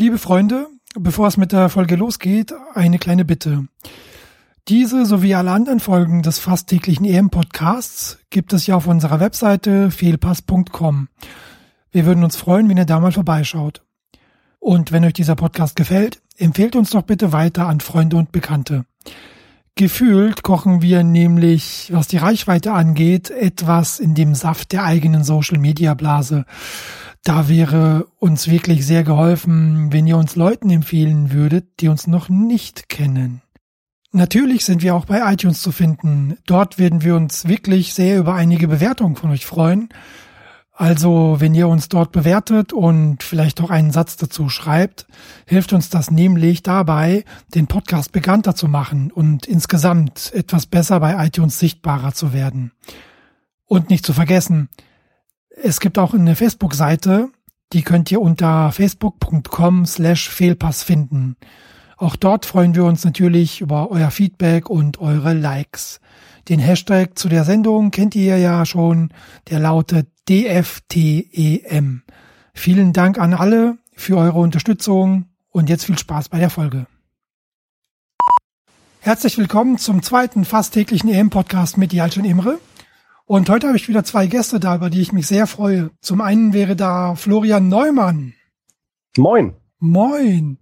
Liebe Freunde, bevor es mit der Folge losgeht, eine kleine Bitte. Diese sowie alle anderen Folgen des fast täglichen EM-Podcasts gibt es ja auf unserer Webseite fehlpass.com. Wir würden uns freuen, wenn ihr da mal vorbeischaut. Und wenn euch dieser Podcast gefällt, empfehlt uns doch bitte weiter an Freunde und Bekannte. Gefühlt kochen wir nämlich, was die Reichweite angeht, etwas in dem Saft der eigenen Social-Media-Blase. Da wäre uns wirklich sehr geholfen, wenn ihr uns Leuten empfehlen würdet, die uns noch nicht kennen. Natürlich sind wir auch bei iTunes zu finden. Dort werden wir uns wirklich sehr über einige Bewertungen von euch freuen. Also, wenn ihr uns dort bewertet und vielleicht auch einen Satz dazu schreibt, hilft uns das nämlich dabei, den Podcast bekannter zu machen und insgesamt etwas besser bei iTunes sichtbarer zu werden. Und nicht zu vergessen, es gibt auch eine Facebook-Seite, die könnt ihr unter facebook.com slash Fehlpass finden. Auch dort freuen wir uns natürlich über euer Feedback und eure Likes. Den Hashtag zu der Sendung kennt ihr ja schon, der lautet DFTEM. Vielen Dank an alle für eure Unterstützung und jetzt viel Spaß bei der Folge. Herzlich willkommen zum zweiten fast täglichen EM-Podcast mit Jalcin Imre. Und heute habe ich wieder zwei Gäste da, über die ich mich sehr freue. Zum einen wäre da Florian Neumann. Moin. Moin.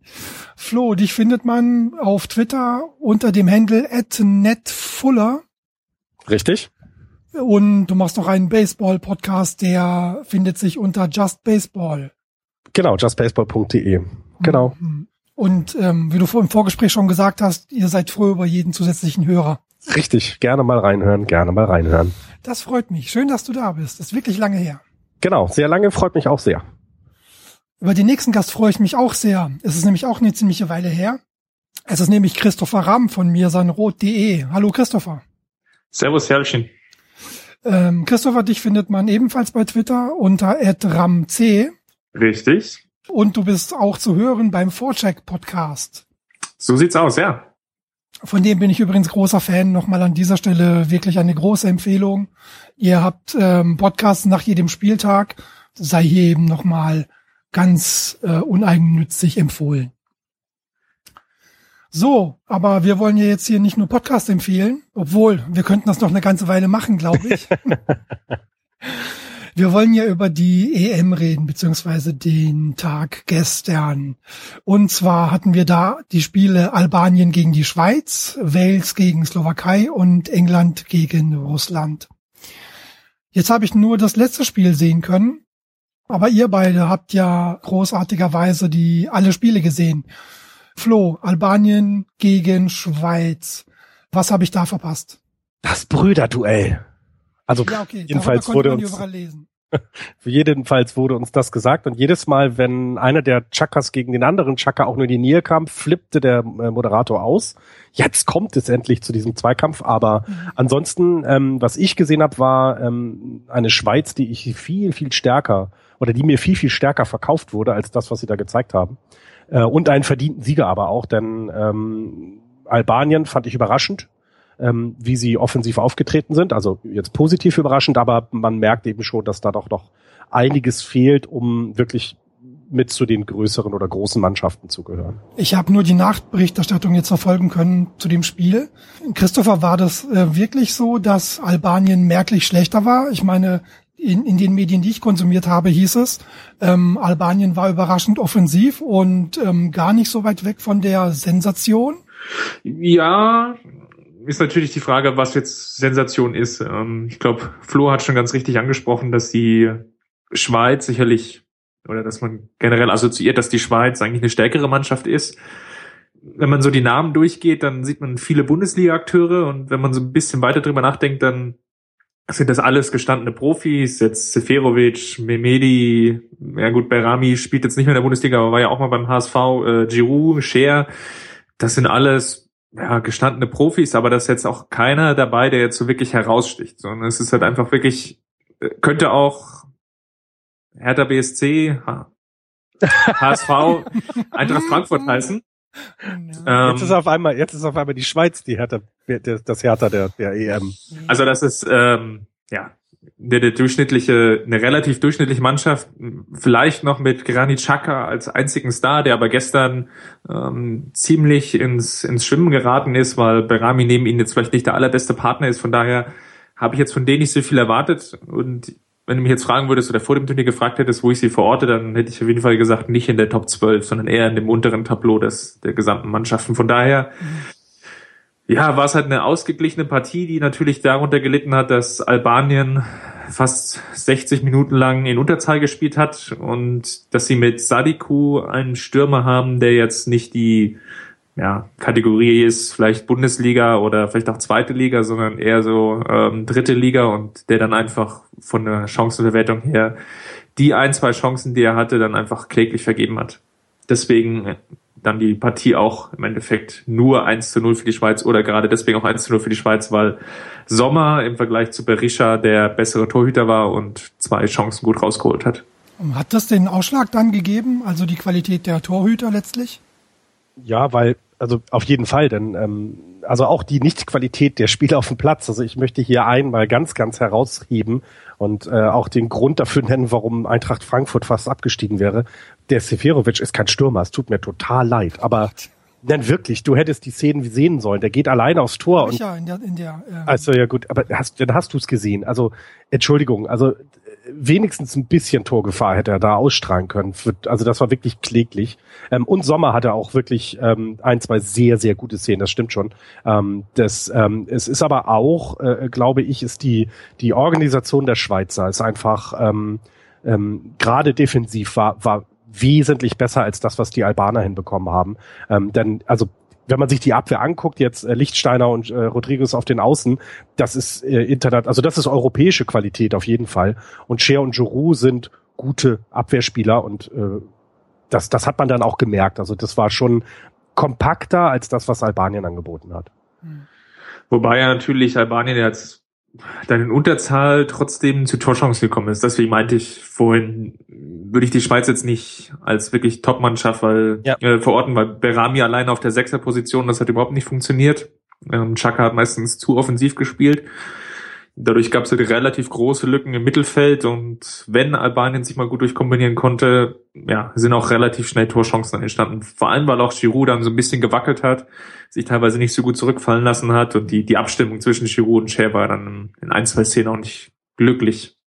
Flo, dich findet man auf Twitter unter dem Handle @netfuller. Richtig. Und du machst noch einen Baseball-Podcast, der findet sich unter Just Baseball. Genau, justbaseball.de. Genau. Mhm. Und ähm, wie du im Vorgespräch schon gesagt hast, ihr seid froh über jeden zusätzlichen Hörer. Richtig, gerne mal reinhören, gerne mal reinhören. Das freut mich. Schön, dass du da bist. Das ist wirklich lange her. Genau, sehr lange, freut mich auch sehr. Über den nächsten Gast freue ich mich auch sehr. Es ist nämlich auch eine ziemliche Weile her. Es ist nämlich Christopher Ramm von mir, sanrot.de. Hallo Christopher. Servus, Herrchen. Ähm, Christopher, dich findet man ebenfalls bei Twitter unter @ramc. Richtig. Und du bist auch zu hören beim Vorcheck Podcast. So sieht's aus, ja. Von dem bin ich übrigens großer Fan. Nochmal an dieser Stelle wirklich eine große Empfehlung. Ihr habt ähm, Podcasts nach jedem Spieltag. Sei hier eben nochmal ganz äh, uneigennützig empfohlen. So, aber wir wollen ja jetzt hier nicht nur Podcast empfehlen, obwohl wir könnten das noch eine ganze Weile machen, glaube ich. wir wollen ja über die EM reden, beziehungsweise den Tag gestern. Und zwar hatten wir da die Spiele Albanien gegen die Schweiz, Wales gegen Slowakei und England gegen Russland. Jetzt habe ich nur das letzte Spiel sehen können, aber ihr beide habt ja großartigerweise die alle Spiele gesehen. Flo, Albanien gegen Schweiz. Was habe ich da verpasst? Das Brüderduell. Also ja, okay. jedenfalls wurde uns jedenfalls wurde uns das gesagt und jedes Mal, wenn einer der Chakas gegen den anderen Chaka auch nur in die Nähe kam, flippte der äh, Moderator aus. Jetzt kommt es endlich zu diesem Zweikampf, aber mhm. ansonsten, ähm, was ich gesehen habe, war ähm, eine Schweiz, die ich viel viel stärker oder die mir viel viel stärker verkauft wurde als das, was sie da gezeigt haben. Äh, und einen verdienten Sieger aber auch, denn ähm, Albanien fand ich überraschend, ähm, wie sie offensiv aufgetreten sind. Also jetzt positiv überraschend, aber man merkt eben schon, dass da doch noch einiges fehlt, um wirklich mit zu den größeren oder großen Mannschaften zu gehören. Ich habe nur die Nachberichterstattung jetzt verfolgen können zu dem Spiel. Christopher, war das äh, wirklich so, dass Albanien merklich schlechter war? Ich meine, in, in den Medien, die ich konsumiert habe, hieß es, ähm, Albanien war überraschend offensiv und ähm, gar nicht so weit weg von der Sensation. Ja, ist natürlich die Frage, was jetzt Sensation ist. Ähm, ich glaube, Flo hat schon ganz richtig angesprochen, dass die Schweiz sicherlich oder dass man generell assoziiert, dass die Schweiz eigentlich eine stärkere Mannschaft ist. Wenn man so die Namen durchgeht, dann sieht man viele Bundesliga-Akteure und wenn man so ein bisschen weiter drüber nachdenkt, dann sind das alles gestandene Profis, jetzt Seferovic, Memedi, ja gut, Berami spielt jetzt nicht mehr in der Bundesliga, aber war ja auch mal beim HSV, äh, Giroud, Scher, das sind alles ja, gestandene Profis, aber das ist jetzt auch keiner dabei, der jetzt so wirklich heraussticht, sondern es ist halt einfach wirklich, äh, könnte auch Hertha BSC, HSV, Eintracht Frankfurt heißen. Ja. Jetzt ist auf einmal, jetzt ist auf einmal die Schweiz die Hertha, das Hertha der, der EM. Also das ist, ähm, ja, der, der durchschnittliche, eine relativ durchschnittliche Mannschaft, vielleicht noch mit Granit Xhaka als einzigen Star, der aber gestern ähm, ziemlich ins, ins Schwimmen geraten ist, weil Berami neben ihm jetzt vielleicht nicht der allerbeste Partner ist. Von daher habe ich jetzt von denen nicht so viel erwartet. Und wenn du mich jetzt fragen würdest oder vor dem Turnier gefragt hättest, wo ich sie verorte, dann hätte ich auf jeden Fall gesagt, nicht in der Top 12, sondern eher in dem unteren Tableau des, der gesamten Mannschaften. Von daher mhm ja, war es halt eine ausgeglichene Partie, die natürlich darunter gelitten hat, dass Albanien fast 60 Minuten lang in Unterzahl gespielt hat und dass sie mit Sadiku einen Stürmer haben, der jetzt nicht die ja, Kategorie ist, vielleicht Bundesliga oder vielleicht auch zweite Liga, sondern eher so ähm, dritte Liga und der dann einfach von der Chancenverwertung her die ein, zwei Chancen, die er hatte, dann einfach kläglich vergeben hat. Deswegen dann die Partie auch im Endeffekt nur 1 zu 0 für die Schweiz oder gerade deswegen auch 1 zu 0 für die Schweiz, weil Sommer im Vergleich zu Berisha der bessere Torhüter war und zwei Chancen gut rausgeholt hat. Hat das den Ausschlag dann gegeben, also die Qualität der Torhüter letztlich? Ja, weil, also auf jeden Fall, denn ähm, also auch die Nicht-Qualität der Spieler auf dem Platz. Also ich möchte hier einmal ganz, ganz herausheben und äh, auch den Grund dafür nennen, warum Eintracht Frankfurt fast abgestiegen wäre. Der Seferovic ist kein Stürmer, es tut mir total leid, aber Nein, wirklich, du hättest die Szenen sehen sollen. Der geht alleine aufs Tor. Und, ja, in der, in der, ähm also ja gut, aber hast, dann hast du es gesehen. Also Entschuldigung, also wenigstens ein bisschen Torgefahr hätte er da ausstrahlen können. Also das war wirklich kläglich. Ähm, und Sommer hatte auch wirklich ähm, ein, zwei sehr, sehr gute Szenen, das stimmt schon. Ähm, das, ähm, es ist aber auch, äh, glaube ich, ist die, die Organisation der Schweizer ist einfach ähm, ähm, gerade defensiv war, war wesentlich besser als das, was die Albaner hinbekommen haben. Ähm, denn also wenn man sich die Abwehr anguckt, jetzt äh, Lichtsteiner und äh, Rodriguez auf den Außen, das ist äh, Internet, also das ist europäische Qualität auf jeden Fall. Und Cher und Giroud sind gute Abwehrspieler und äh, das, das hat man dann auch gemerkt. Also das war schon kompakter als das, was Albanien angeboten hat. Wobei ja natürlich Albanien jetzt dann in Unterzahl trotzdem zu Torchancen gekommen ist. Deswegen meinte ich vorhin, würde ich die Schweiz jetzt nicht als wirklich Top-Mannschaft weil, ja. äh, verorten, weil Berami alleine auf der Sechser-Position, das hat überhaupt nicht funktioniert. Ähm, Chaka hat meistens zu offensiv gespielt. Dadurch gab es halt relativ große Lücken im Mittelfeld und wenn Albanien sich mal gut durchkombinieren konnte, ja, sind auch relativ schnell Torchancen entstanden. Vor allem, weil auch Giroud dann so ein bisschen gewackelt hat, sich teilweise nicht so gut zurückfallen lassen hat und die, die Abstimmung zwischen Giroud und Cher war dann in ein, zwei Szenen auch nicht glücklich.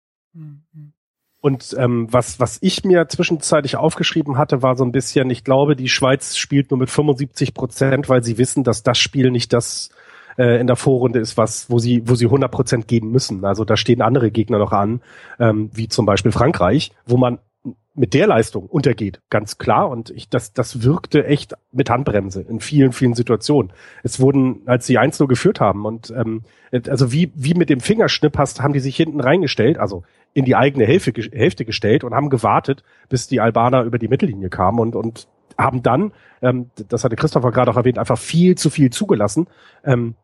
Und ähm, was, was ich mir zwischenzeitlich aufgeschrieben hatte, war so ein bisschen, ich glaube, die Schweiz spielt nur mit 75 Prozent, weil sie wissen, dass das Spiel nicht das äh, in der Vorrunde ist, was, wo sie, wo sie 100 Prozent geben müssen. Also da stehen andere Gegner noch an, ähm, wie zum Beispiel Frankreich, wo man mit der Leistung untergeht, ganz klar. Und ich, das, das wirkte echt mit Handbremse in vielen, vielen Situationen. Es wurden, als sie 1 geführt haben und ähm, also wie, wie mit dem Fingerschnipp hast, haben die sich hinten reingestellt, also in die eigene Hälfte, Hälfte gestellt und haben gewartet, bis die Albaner über die Mittellinie kamen und, und haben dann, ähm, das hatte Christopher gerade auch erwähnt, einfach viel zu viel zugelassen. Ähm,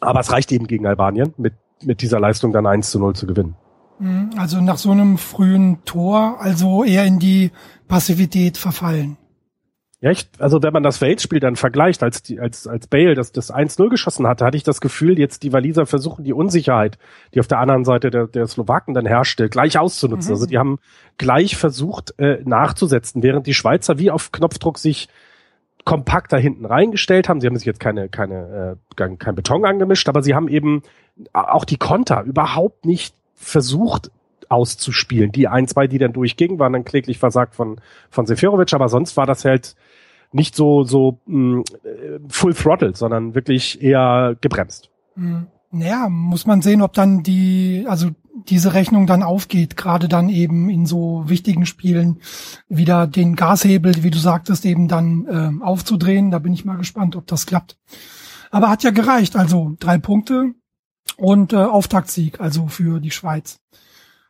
aber es reicht eben gegen Albanien, mit, mit dieser Leistung dann 1 zu 0 zu gewinnen. Mhm, also nach so einem frühen Tor, also eher in die Passivität verfallen. Ja, ich, also wenn man das Wales-Spiel dann vergleicht, als die, als, als Bale das, das 1-0 geschossen hatte, hatte ich das Gefühl, jetzt die Waliser versuchen die Unsicherheit, die auf der anderen Seite der, der Slowaken dann herrschte, gleich auszunutzen. Mhm. Also die haben gleich versucht, äh, nachzusetzen, während die Schweizer wie auf Knopfdruck sich kompakt da hinten reingestellt haben. Sie haben sich jetzt keine, keine, äh, kein, kein Beton angemischt, aber sie haben eben auch die Konter überhaupt nicht versucht auszuspielen. Die ein, zwei, die dann durchgingen, waren dann kläglich versagt von, von Seferovic, aber sonst war das halt nicht so, so mh, mm, full throttle, sondern wirklich eher gebremst. Mhm. Naja, muss man sehen, ob dann die, also diese Rechnung dann aufgeht, gerade dann eben in so wichtigen Spielen wieder den Gashebel, wie du sagtest, eben dann äh, aufzudrehen. Da bin ich mal gespannt, ob das klappt. Aber hat ja gereicht, also drei Punkte und äh, Auftaktsieg, also für die Schweiz.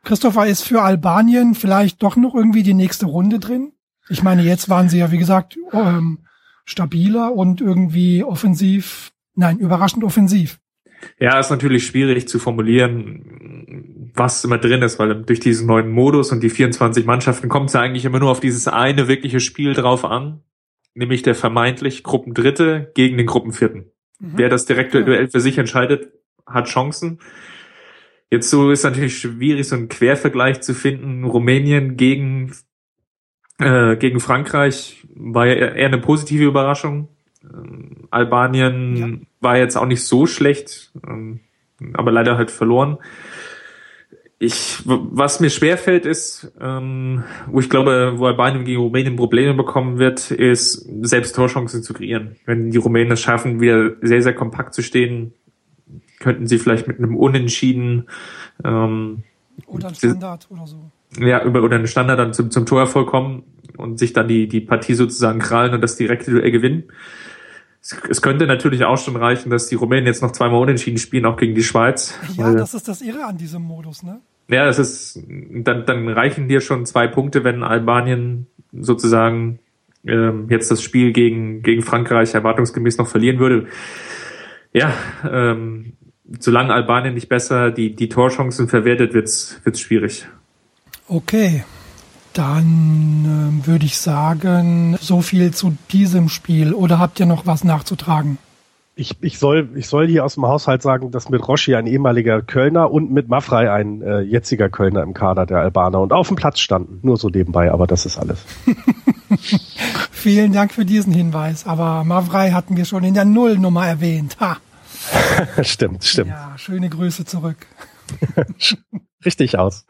Christopher ist für Albanien vielleicht doch noch irgendwie die nächste Runde drin. Ich meine, jetzt waren sie ja, wie gesagt, ähm, stabiler und irgendwie offensiv, nein, überraschend offensiv. Ja, ist natürlich schwierig zu formulieren, was immer drin ist, weil durch diesen neuen Modus und die 24 Mannschaften kommt es ja eigentlich immer nur auf dieses eine wirkliche Spiel drauf an, nämlich der vermeintlich Gruppendritte gegen den Gruppenvierten. Mhm. Wer das direkt ja. Duell für sich entscheidet, hat Chancen. Jetzt so ist natürlich schwierig, so einen Quervergleich zu finden. Rumänien gegen, äh, gegen Frankreich war ja eher eine positive Überraschung. Ähm, Albanien ja. war jetzt auch nicht so schlecht, ähm, aber leider halt verloren. Ich, was mir schwerfällt ist, ähm, wo ich glaube, wo Albanien gegen Rumänien Probleme bekommen wird, ist selbst Torchancen zu kreieren. Wenn die Rumänen es schaffen, wieder sehr, sehr kompakt zu stehen, könnten sie vielleicht mit einem Unentschieden ähm, oder ein Standard oder so. Ja, über oder einen Standard dann zum, zum Torerfolg kommen und sich dann die, die Partie sozusagen krallen und das direkte Duell gewinnen. Es, es könnte natürlich auch schon reichen, dass die Rumänen jetzt noch zweimal unentschieden spielen, auch gegen die Schweiz. Ja, weil, das ist das Irre an diesem Modus, ne? Ja, das ist, dann, dann reichen dir schon zwei Punkte, wenn Albanien sozusagen ähm, jetzt das Spiel gegen, gegen Frankreich erwartungsgemäß noch verlieren würde. Ja, ähm, solange Albanien nicht besser die, die Torchancen verwertet, wird's, wird's schwierig. Okay. Dann äh, würde ich sagen, so viel zu diesem Spiel. Oder habt ihr noch was nachzutragen? Ich, ich, soll, ich soll hier aus dem Haushalt sagen, dass mit Roschi ein ehemaliger Kölner und mit Mafrei ein äh, jetziger Kölner im Kader der Albaner und auf dem Platz standen. Nur so nebenbei, aber das ist alles. Vielen Dank für diesen Hinweis. Aber Mavrai hatten wir schon in der Nullnummer erwähnt. Ha. stimmt, stimmt. Ja, schöne Grüße zurück. Richtig aus.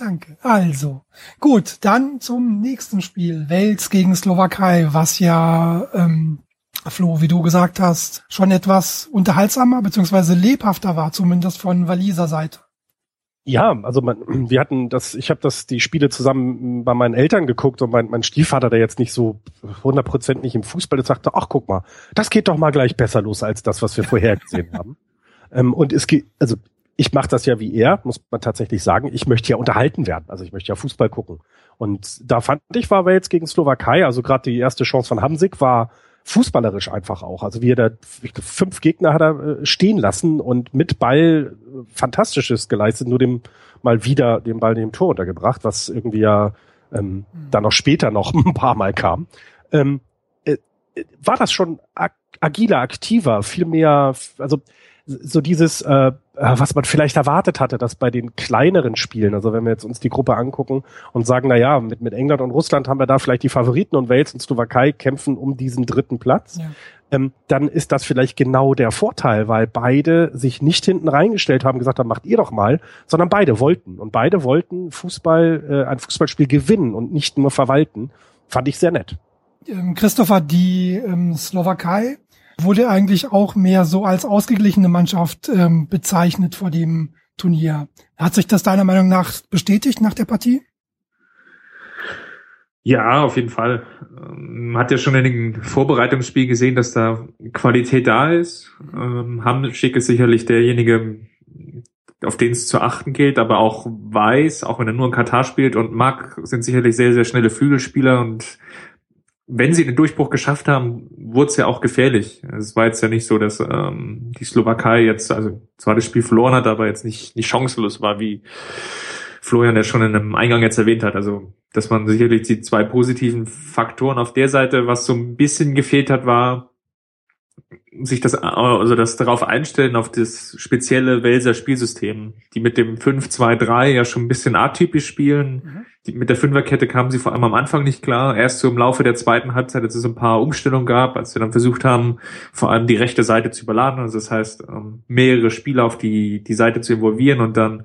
Danke. Also, gut, dann zum nächsten Spiel. Wales gegen Slowakei, was ja, ähm, Flo, wie du gesagt hast, schon etwas unterhaltsamer bzw. lebhafter war, zumindest von Waliser Seite. Ja, also man, wir hatten das, ich habe das die Spiele zusammen bei meinen Eltern geguckt und mein, mein Stiefvater, der jetzt nicht so 100% nicht im Fußball ist, sagte, ach guck mal, das geht doch mal gleich besser los als das, was wir vorher gesehen haben. Ähm, und es geht, also ich mache das ja wie er, muss man tatsächlich sagen. Ich möchte ja unterhalten werden, also ich möchte ja Fußball gucken. Und da fand ich, war Wales gegen Slowakei, also gerade die erste Chance von Hamsik war fußballerisch einfach auch. Also wie er da fünf Gegner hat er äh, stehen lassen und mit Ball äh, Fantastisches geleistet, nur dem mal wieder den Ball in dem Tor untergebracht, was irgendwie ja ähm, mhm. dann noch später noch ein paar Mal kam. Ähm, äh, war das schon ag agiler, aktiver, viel mehr, also so dieses, äh, äh, was man vielleicht erwartet hatte, dass bei den kleineren Spielen, also wenn wir jetzt uns die Gruppe angucken und sagen, na ja, mit, mit England und Russland haben wir da vielleicht die Favoriten und Wales und Slowakei kämpfen um diesen dritten Platz, ja. ähm, dann ist das vielleicht genau der Vorteil, weil beide sich nicht hinten reingestellt haben, gesagt haben, macht ihr doch mal, sondern beide wollten und beide wollten Fußball, äh, ein Fußballspiel gewinnen und nicht nur verwalten. Fand ich sehr nett. Ähm, Christopher, die ähm, Slowakei wurde eigentlich auch mehr so als ausgeglichene Mannschaft ähm, bezeichnet vor dem Turnier. Hat sich das deiner Meinung nach bestätigt nach der Partie? Ja, auf jeden Fall. Man hat ja schon in dem Vorbereitungsspiel gesehen, dass da Qualität da ist. Ähm, Hamschick ist sicherlich derjenige, auf den es zu achten gilt, aber auch weiß, auch wenn er nur in Katar spielt und Mark sind sicherlich sehr, sehr schnelle Flügelspieler und wenn sie den Durchbruch geschafft haben, wurde es ja auch gefährlich. Es war jetzt ja nicht so, dass ähm, die Slowakei jetzt, also zwar das Spiel verloren hat, aber jetzt nicht, nicht chancenlos war, wie Florian ja schon in einem Eingang jetzt erwähnt hat. Also, dass man sicherlich die zwei positiven Faktoren auf der Seite, was so ein bisschen gefehlt hat, war, sich das, also das darauf einstellen, auf das spezielle Welser Spielsystem, die mit dem 5-2-3 ja schon ein bisschen atypisch spielen. Mhm. Die, mit der Fünferkette kamen sie vor allem am Anfang nicht klar. Erst so im Laufe der zweiten Halbzeit, als es ein paar Umstellungen gab, als sie dann versucht haben, vor allem die rechte Seite zu überladen. Also das heißt, ähm, mehrere Spieler auf die, die Seite zu involvieren und dann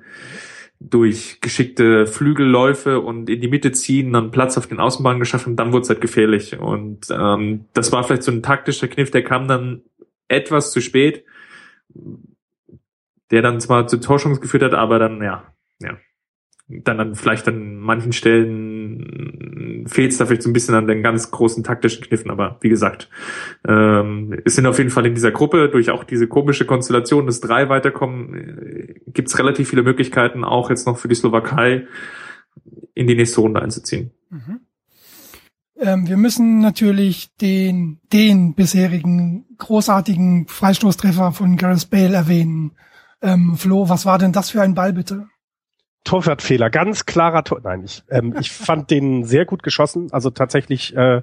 durch geschickte Flügelläufe und in die Mitte ziehen, dann Platz auf den Außenbahnen geschaffen, dann wurde es halt gefährlich. Und ähm, das war vielleicht so ein taktischer Kniff, der kam dann etwas zu spät, der dann zwar zu Torschungs geführt hat, aber dann, ja, ja, dann, dann vielleicht an manchen Stellen fehlt es da vielleicht so ein bisschen an den ganz großen taktischen Kniffen, aber wie gesagt, ähm, es sind auf jeden Fall in dieser Gruppe durch auch diese komische Konstellation des drei weiterkommen, äh, gibt es relativ viele Möglichkeiten, auch jetzt noch für die Slowakei in die nächste Runde einzuziehen. Mhm. Ähm, wir müssen natürlich den, den bisherigen großartigen Freistoßtreffer von Gareth Bale erwähnen. Ähm, Flo, was war denn das für ein Ball bitte? Torwartfehler, ganz klarer Tor. Nein, ich, ähm, ich fand den sehr gut geschossen. Also tatsächlich, äh,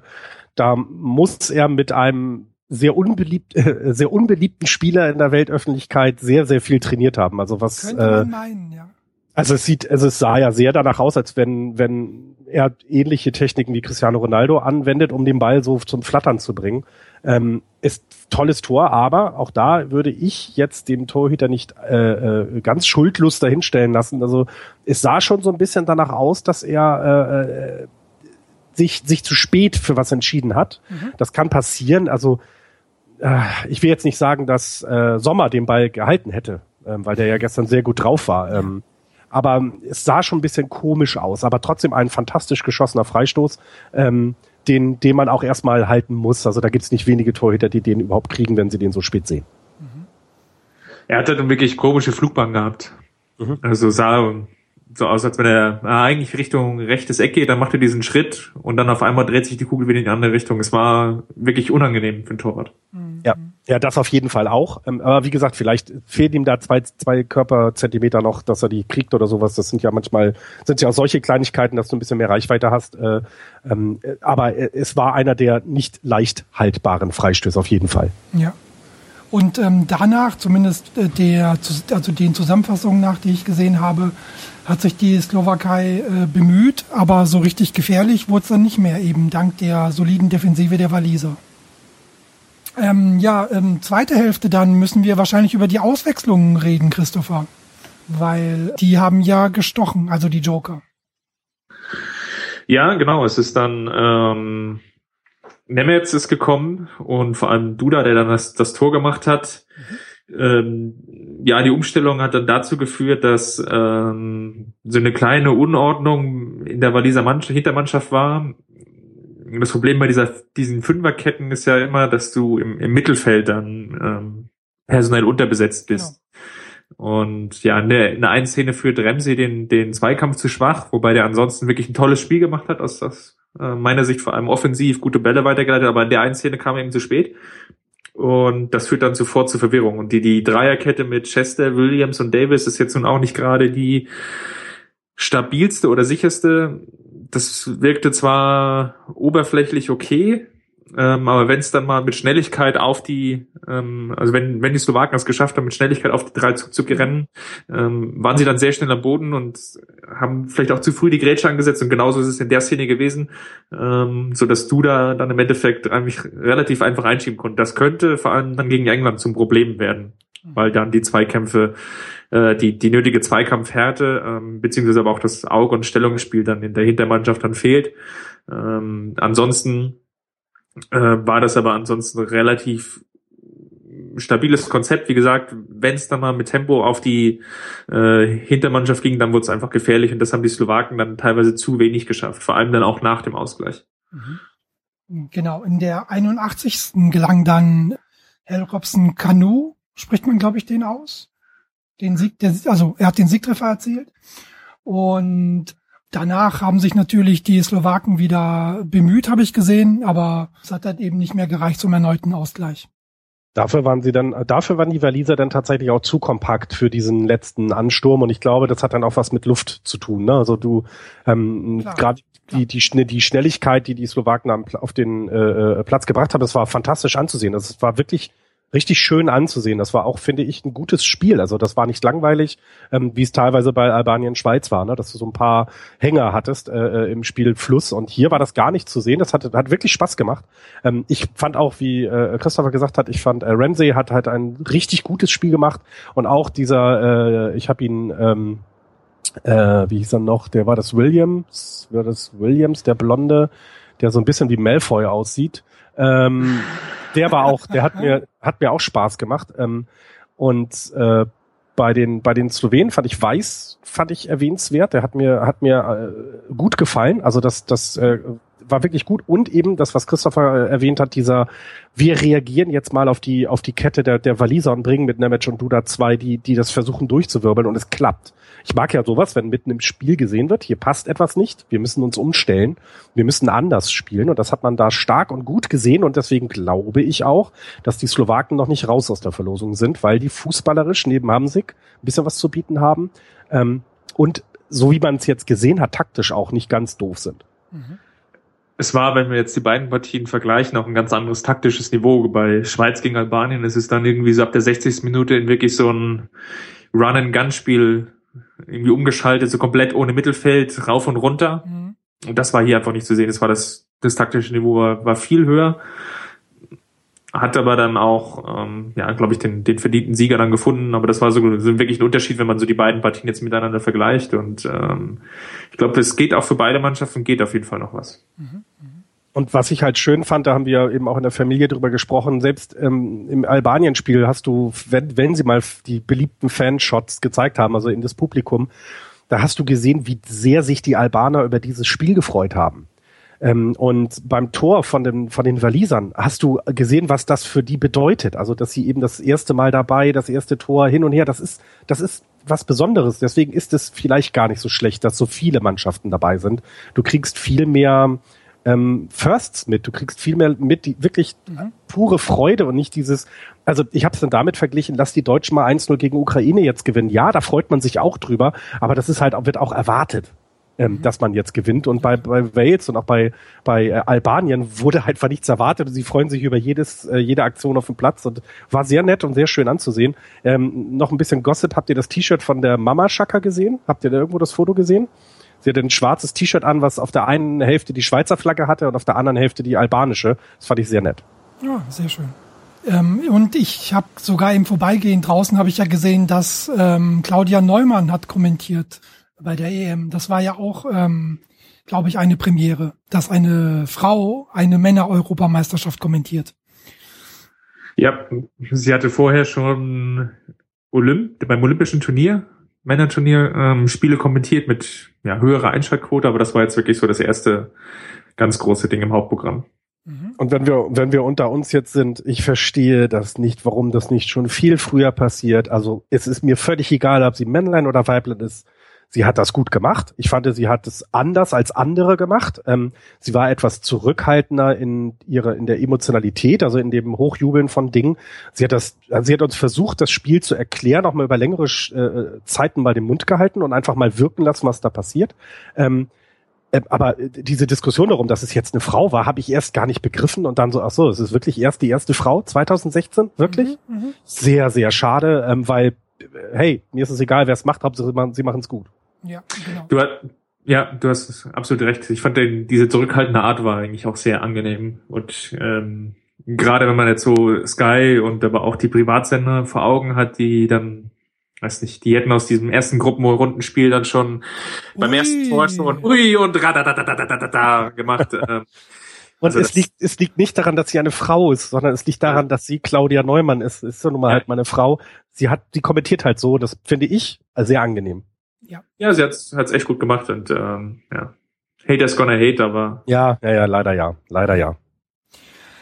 da muss er mit einem sehr unbeliebt, äh, sehr unbeliebten Spieler in der Weltöffentlichkeit sehr, sehr viel trainiert haben. Also was. Könnte man äh, meinen, ja. Also es sieht, also es sah ja sehr danach aus, als wenn, wenn er ähnliche Techniken wie Cristiano Ronaldo anwendet, um den Ball so zum Flattern zu bringen. Ähm, ist tolles Tor, aber auch da würde ich jetzt dem Torhüter nicht äh, äh, ganz schuldlos dahinstellen lassen. Also es sah schon so ein bisschen danach aus, dass er äh, äh sich, sich zu spät für was entschieden hat. Mhm. Das kann passieren. Also äh, ich will jetzt nicht sagen, dass Sommer den Ball gehalten hätte, ähm, weil der ja gestern sehr gut drauf war. Ähm, aber es sah schon ein bisschen komisch aus, aber trotzdem ein fantastisch geschossener Freistoß, ähm, den, den man auch erstmal halten muss. Also da gibt es nicht wenige Torhüter, die den überhaupt kriegen, wenn sie den so spät sehen. Er hat dann wirklich komische Flugbahn gehabt. Mhm. Also sah so aus, als wenn er eigentlich Richtung rechtes Eck geht, dann macht er diesen Schritt und dann auf einmal dreht sich die Kugel wieder in die andere Richtung. Es war wirklich unangenehm für ein Torwart. Ja, ja, das auf jeden Fall auch. Ähm, aber wie gesagt, vielleicht fehlt ihm da zwei, zwei Körperzentimeter noch, dass er die kriegt oder sowas. Das sind ja manchmal, sind ja auch solche Kleinigkeiten, dass du ein bisschen mehr Reichweite hast. Äh, ähm, aber es war einer der nicht leicht haltbaren Freistöße auf jeden Fall. Ja. Und ähm, danach, zumindest äh, der, also den Zusammenfassungen nach, die ich gesehen habe, hat sich die Slowakei äh, bemüht, aber so richtig gefährlich wurde es dann nicht mehr, eben dank der soliden Defensive der Waliser. Ähm, ja, ähm, zweite Hälfte dann müssen wir wahrscheinlich über die Auswechslungen reden, Christopher. Weil die haben ja gestochen, also die Joker. Ja, genau. Es ist dann ähm, Nemetz ist gekommen und vor allem Duda, der dann das, das Tor gemacht hat. Mhm. Ähm, ja, die Umstellung hat dann dazu geführt, dass ähm, so eine kleine Unordnung in der Waliser Mannschaft, Hintermannschaft war. Das Problem bei dieser, diesen Fünferketten ist ja immer, dass du im, im Mittelfeld dann ähm, personell unterbesetzt bist. Genau. Und ja, in der, in der einen Szene führt Ramsey den, den Zweikampf zu schwach, wobei der ansonsten wirklich ein tolles Spiel gemacht hat, aus, aus äh, meiner Sicht vor allem offensiv, gute Bälle weitergeleitet, aber in der einen Szene kam er eben zu spät. Und das führt dann sofort zu Verwirrung. Und die, die Dreierkette mit Chester, Williams und Davis ist jetzt nun auch nicht gerade die stabilste oder sicherste. Das wirkte zwar oberflächlich okay, ähm, aber wenn es dann mal mit Schnelligkeit auf die, ähm, also wenn, wenn die Slowaken es geschafft haben, mit Schnelligkeit auf die drei zu, zu rennen, ähm, waren sie dann sehr schnell am Boden und haben vielleicht auch zu früh die Grätsche angesetzt und genauso ist es in der Szene gewesen, ähm, so dass du da dann im Endeffekt eigentlich relativ einfach einschieben konntest. Das könnte vor allem dann gegen England zum Problem werden, weil dann die Zweikämpfe äh, die, die nötige Zweikampfhärte, ähm, beziehungsweise aber auch das Auge- und Stellungsspiel dann in der Hintermannschaft dann fehlt. Ähm, ansonsten äh, war das aber ansonsten relativ stabiles Konzept. Wie gesagt, wenn es dann mal mit Tempo auf die äh, Hintermannschaft ging, dann wurde es einfach gefährlich und das haben die Slowaken dann teilweise zu wenig geschafft, vor allem dann auch nach dem Ausgleich. Mhm. Genau, in der 81. gelang dann Helropsen Kanu, spricht man glaube ich den aus, den Sieg, der, also er hat den Siegtreffer erzielt und Danach haben sich natürlich die Slowaken wieder bemüht, habe ich gesehen, aber es hat dann eben nicht mehr gereicht zum erneuten Ausgleich. Dafür waren sie dann, dafür waren die Waliser dann tatsächlich auch zu kompakt für diesen letzten Ansturm und ich glaube, das hat dann auch was mit Luft zu tun. Ne? Also du ähm, gerade die, die, die Schnelligkeit, die die Slowaken auf den äh, äh, Platz gebracht haben, das war fantastisch anzusehen. Das war wirklich richtig schön anzusehen. Das war auch, finde ich, ein gutes Spiel. Also das war nicht langweilig, ähm, wie es teilweise bei Albanien Schweiz war, ne? dass du so ein paar Hänger hattest äh, äh, im Spiel Fluss. Und hier war das gar nicht zu sehen. Das hat, hat wirklich Spaß gemacht. Ähm, ich fand auch, wie äh, Christopher gesagt hat, ich fand, äh, Ramsey hat halt ein richtig gutes Spiel gemacht. Und auch dieser, äh, ich habe ihn, ähm, äh, wie hieß er noch, der war das Williams, war das Williams, der Blonde, der so ein bisschen wie Malfoy aussieht. Ähm, der war auch, der hat mir, hat mir auch Spaß gemacht. Ähm, und äh, bei den bei den Slowenen fand ich Weiß fand ich erwähnenswert. Der hat mir hat mir äh, gut gefallen. Also das das äh, war wirklich gut. Und eben das, was Christopher äh, erwähnt hat, dieser wir reagieren jetzt mal auf die auf die Kette der der Waliser und bringen mit Nemec und Duda zwei, die die das versuchen durchzuwirbeln. Und es klappt. Ich mag ja sowas, wenn mitten im Spiel gesehen wird, hier passt etwas nicht, wir müssen uns umstellen, wir müssen anders spielen. Und das hat man da stark und gut gesehen. Und deswegen glaube ich auch, dass die Slowaken noch nicht raus aus der Verlosung sind, weil die fußballerisch neben Hamsik ein bisschen was zu bieten haben. Ähm, und so wie man es jetzt gesehen hat, taktisch auch nicht ganz doof sind. Mhm. Es war, wenn wir jetzt die beiden Partien vergleichen, auch ein ganz anderes taktisches Niveau. Bei Schweiz gegen Albanien ist es dann irgendwie so ab der 60. Minute in wirklich so ein Run-and-Gun-Spiel irgendwie umgeschaltet, so komplett ohne Mittelfeld, rauf und runter. Mhm. Und das war hier einfach nicht zu sehen. Das war das, das taktische Niveau war, war viel höher hat aber dann auch, ähm, ja, glaube ich, den, den verdienten Sieger dann gefunden. Aber das war so, so wirklich ein Unterschied, wenn man so die beiden Partien jetzt miteinander vergleicht. Und ähm, ich glaube, das geht auch für beide Mannschaften, geht auf jeden Fall noch was. Und was ich halt schön fand, da haben wir eben auch in der Familie drüber gesprochen, selbst ähm, im Albanien-Spiel hast du, wenn, wenn sie mal die beliebten Fanshots gezeigt haben, also in das Publikum, da hast du gesehen, wie sehr sich die Albaner über dieses Spiel gefreut haben. Ähm, und beim Tor von den, von den Walisern hast du gesehen, was das für die bedeutet. Also, dass sie eben das erste Mal dabei, das erste Tor hin und her, das ist, das ist was Besonderes. Deswegen ist es vielleicht gar nicht so schlecht, dass so viele Mannschaften dabei sind. Du kriegst viel mehr ähm, Firsts mit. Du kriegst viel mehr mit, die wirklich mhm. pure Freude und nicht dieses, also ich habe es dann damit verglichen, lass die Deutschen mal 1-0 gegen Ukraine jetzt gewinnen. Ja, da freut man sich auch drüber, aber das ist halt, wird auch erwartet ähm, mhm. dass man jetzt gewinnt. Und bei, bei Wales und auch bei, bei äh, Albanien wurde halt einfach nichts erwartet sie freuen sich über jedes, äh, jede Aktion auf dem Platz und war sehr nett und sehr schön anzusehen. Ähm, noch ein bisschen Gossip, habt ihr das T-Shirt von der Mama Shaka gesehen? Habt ihr da irgendwo das Foto gesehen? Sie hat ein schwarzes T-Shirt an, was auf der einen Hälfte die Schweizer Flagge hatte und auf der anderen Hälfte die albanische. Das fand ich sehr nett. Ja, sehr schön. Ähm, und ich habe sogar im Vorbeigehen draußen habe ich ja gesehen, dass ähm, Claudia Neumann hat kommentiert bei der EM. Das war ja auch, ähm, glaube ich, eine Premiere, dass eine Frau eine Männer-Europameisterschaft kommentiert. Ja, sie hatte vorher schon Olymp beim Olympischen Turnier, Männerturnier, ähm, Spiele kommentiert mit ja, höherer Einschaltquote, aber das war jetzt wirklich so das erste ganz große Ding im Hauptprogramm. Mhm. Und wenn wir, wenn wir unter uns jetzt sind, ich verstehe das nicht, warum das nicht schon viel früher passiert. Also es ist mir völlig egal, ob sie Männlein oder Weiblein ist sie hat das gut gemacht. Ich fand, sie hat es anders als andere gemacht. Ähm, sie war etwas zurückhaltender in ihrer, in der Emotionalität, also in dem Hochjubeln von Dingen. Sie hat das, sie hat uns versucht, das Spiel zu erklären, auch mal über längere äh, Zeiten mal den Mund gehalten und einfach mal wirken lassen, was da passiert. Ähm, äh, aber diese Diskussion darum, dass es jetzt eine Frau war, habe ich erst gar nicht begriffen und dann so, ach so, es ist wirklich erst die erste Frau 2016, wirklich? Mhm, mh. Sehr, sehr schade, ähm, weil hey, mir ist es egal, wer es macht, Hauptsache sie machen es gut. Ja, genau. Du, ja, du hast absolut recht. Ich fand den, diese zurückhaltende Art war eigentlich auch sehr angenehm. Und ähm, gerade wenn man jetzt so Sky und aber auch die Privatsender vor Augen hat, die dann, weiß nicht, die hätten aus diesem ersten Gruppenrundenspiel dann schon ui. beim ersten Tor schon ui und radadadadadadada gemacht. Ähm, und also es liegt, es liegt nicht daran, dass sie eine Frau ist, sondern es liegt daran, dass sie Claudia Neumann ist. Ist so nun mal ja. halt meine Frau. Sie hat, die kommentiert halt so. Das finde ich sehr angenehm. Ja. Ja, sie hat's, hat's echt gut gemacht und ähm, ja. Haters gonna hate, aber. Ja, ja, ja, leider ja. Leider ja.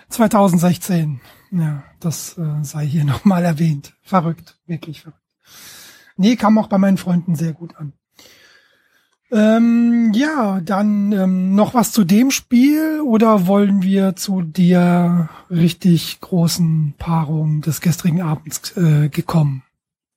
2016. Ja, das äh, sei hier nochmal erwähnt. Verrückt, wirklich verrückt. Nee, kam auch bei meinen Freunden sehr gut an. Ähm, ja, dann ähm, noch was zu dem Spiel oder wollen wir zu der richtig großen Paarung des gestrigen Abends äh, gekommen?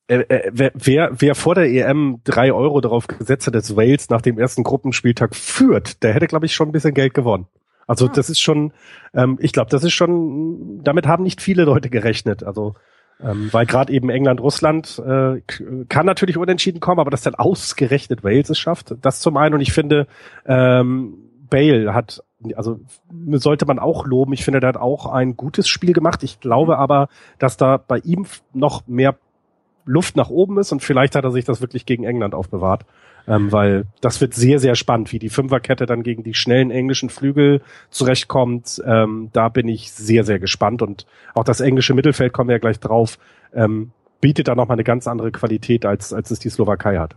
Äh, äh, wer, wer vor der EM drei Euro darauf gesetzt hat, dass Wales nach dem ersten Gruppenspieltag führt, der hätte, glaube ich, schon ein bisschen Geld gewonnen. Also ah. das ist schon, ähm, ich glaube, das ist schon, damit haben nicht viele Leute gerechnet. Also ähm, weil gerade eben England, Russland äh, kann natürlich unentschieden kommen, aber dass dann ausgerechnet Wales es schafft, das zum einen. Und ich finde, ähm, Bale hat, also sollte man auch loben. Ich finde, der hat auch ein gutes Spiel gemacht. Ich glaube mhm. aber, dass da bei ihm noch mehr Luft nach oben ist und vielleicht hat er sich das wirklich gegen England aufbewahrt. Ähm, weil das wird sehr, sehr spannend, wie die Fünferkette dann gegen die schnellen englischen Flügel zurechtkommt. Ähm, da bin ich sehr, sehr gespannt und auch das englische Mittelfeld kommen wir ja gleich drauf, ähm, bietet da nochmal eine ganz andere Qualität, als, als es die Slowakei hat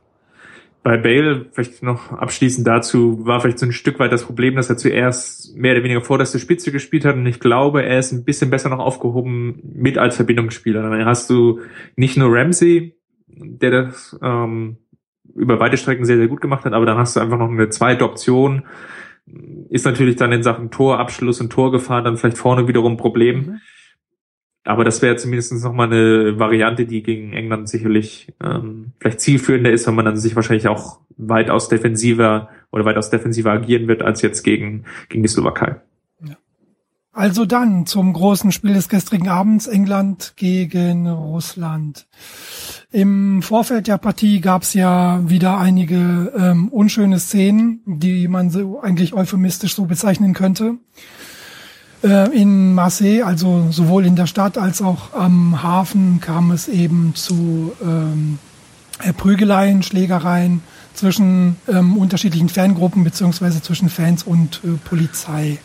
bei Bale, vielleicht noch abschließend dazu, war vielleicht so ein Stück weit das Problem, dass er zuerst mehr oder weniger vorderste Spitze gespielt hat und ich glaube, er ist ein bisschen besser noch aufgehoben mit als Verbindungsspieler. Dann hast du nicht nur Ramsey, der das ähm, über weite Strecken sehr, sehr gut gemacht hat, aber dann hast du einfach noch eine zweite Option. Ist natürlich dann in Sachen Torabschluss und Torgefahr dann vielleicht vorne wiederum ein Problem. Mhm. Aber das wäre zumindest nochmal eine Variante, die gegen England sicherlich ähm, vielleicht zielführender ist, weil man dann sich wahrscheinlich auch weitaus defensiver oder weitaus defensiver agieren wird als jetzt gegen, gegen die Slowakei. Also dann zum großen Spiel des gestrigen Abends, England gegen Russland. Im Vorfeld der Partie gab es ja wieder einige ähm, unschöne Szenen, die man so eigentlich euphemistisch so bezeichnen könnte. Äh, in Marseille, also sowohl in der Stadt als auch am Hafen, kam es eben zu ähm, Prügeleien, Schlägereien zwischen ähm, unterschiedlichen Fangruppen beziehungsweise zwischen Fans und äh, Polizei.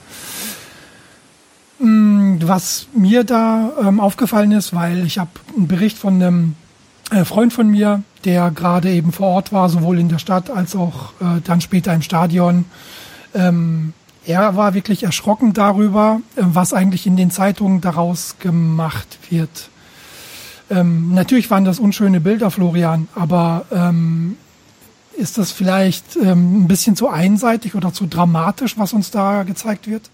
Mm, was mir da ähm, aufgefallen ist, weil ich habe einen Bericht von einem äh, Freund von mir, der gerade eben vor Ort war, sowohl in der Stadt als auch äh, dann später im Stadion. Ähm, er war wirklich erschrocken darüber, äh, was eigentlich in den Zeitungen daraus gemacht wird. Ähm, natürlich waren das unschöne Bilder, Florian, aber ähm, ist das vielleicht ähm, ein bisschen zu einseitig oder zu dramatisch, was uns da gezeigt wird?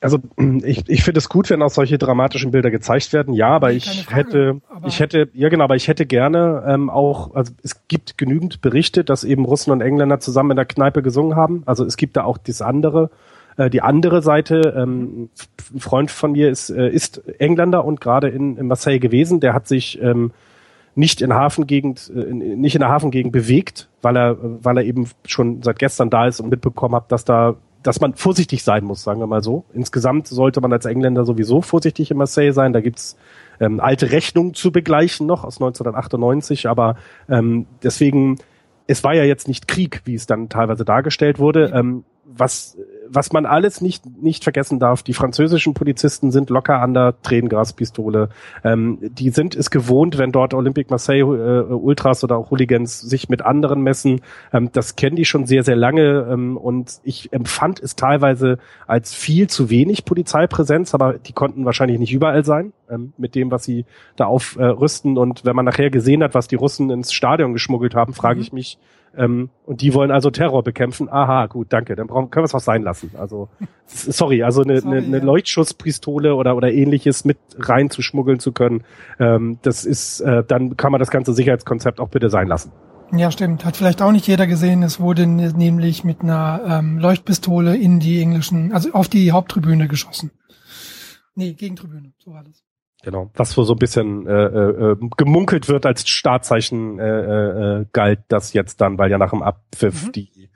Also ich, ich finde es gut, wenn auch solche dramatischen Bilder gezeigt werden. Ja, aber nee, ich Frage, hätte, aber ich hätte, ja genau, aber ich hätte gerne ähm, auch, also es gibt genügend Berichte, dass eben Russen und Engländer zusammen in der Kneipe gesungen haben. Also es gibt da auch das andere, äh, die andere Seite. Ähm, ein Freund von mir ist, äh, ist Engländer und gerade in, in Marseille gewesen. Der hat sich ähm, nicht in Hafengegend, äh, nicht in der Hafengegend bewegt, weil er, weil er eben schon seit gestern da ist und mitbekommen hat, dass da dass man vorsichtig sein muss, sagen wir mal so. Insgesamt sollte man als Engländer sowieso vorsichtig in Marseille sein. Da gibt's ähm, alte Rechnungen zu begleichen noch aus 1998, aber ähm, deswegen, es war ja jetzt nicht Krieg, wie es dann teilweise dargestellt wurde. Ähm, was was man alles nicht, nicht vergessen darf, die französischen Polizisten sind locker an der Tränengaspistole. Ähm, die sind es gewohnt, wenn dort Olympique Marseille äh, Ultras oder auch Hooligans sich mit anderen messen. Ähm, das kennen die schon sehr, sehr lange ähm, und ich empfand es teilweise als viel zu wenig Polizeipräsenz, aber die konnten wahrscheinlich nicht überall sein ähm, mit dem, was sie da aufrüsten. Äh, und wenn man nachher gesehen hat, was die Russen ins Stadion geschmuggelt haben, frage mhm. ich mich, ähm, und die wollen also Terror bekämpfen. Aha, gut, danke. Dann brauchen, können wir es auch sein lassen. Also, sorry, also eine, sorry, eine, eine ja. Leuchtschusspistole oder, oder ähnliches mit rein zu schmuggeln zu können, ähm, das ist, äh, dann kann man das ganze Sicherheitskonzept auch bitte sein lassen. Ja, stimmt. Hat vielleicht auch nicht jeder gesehen. Es wurde nämlich mit einer ähm, Leuchtpistole in die englischen, also auf die Haupttribüne geschossen. Nee, Gegentribüne, so war das. Genau, was so so ein bisschen äh, äh, gemunkelt wird als Startzeichen äh, äh, galt, dass jetzt dann, weil ja nach dem Abpfiff mhm. die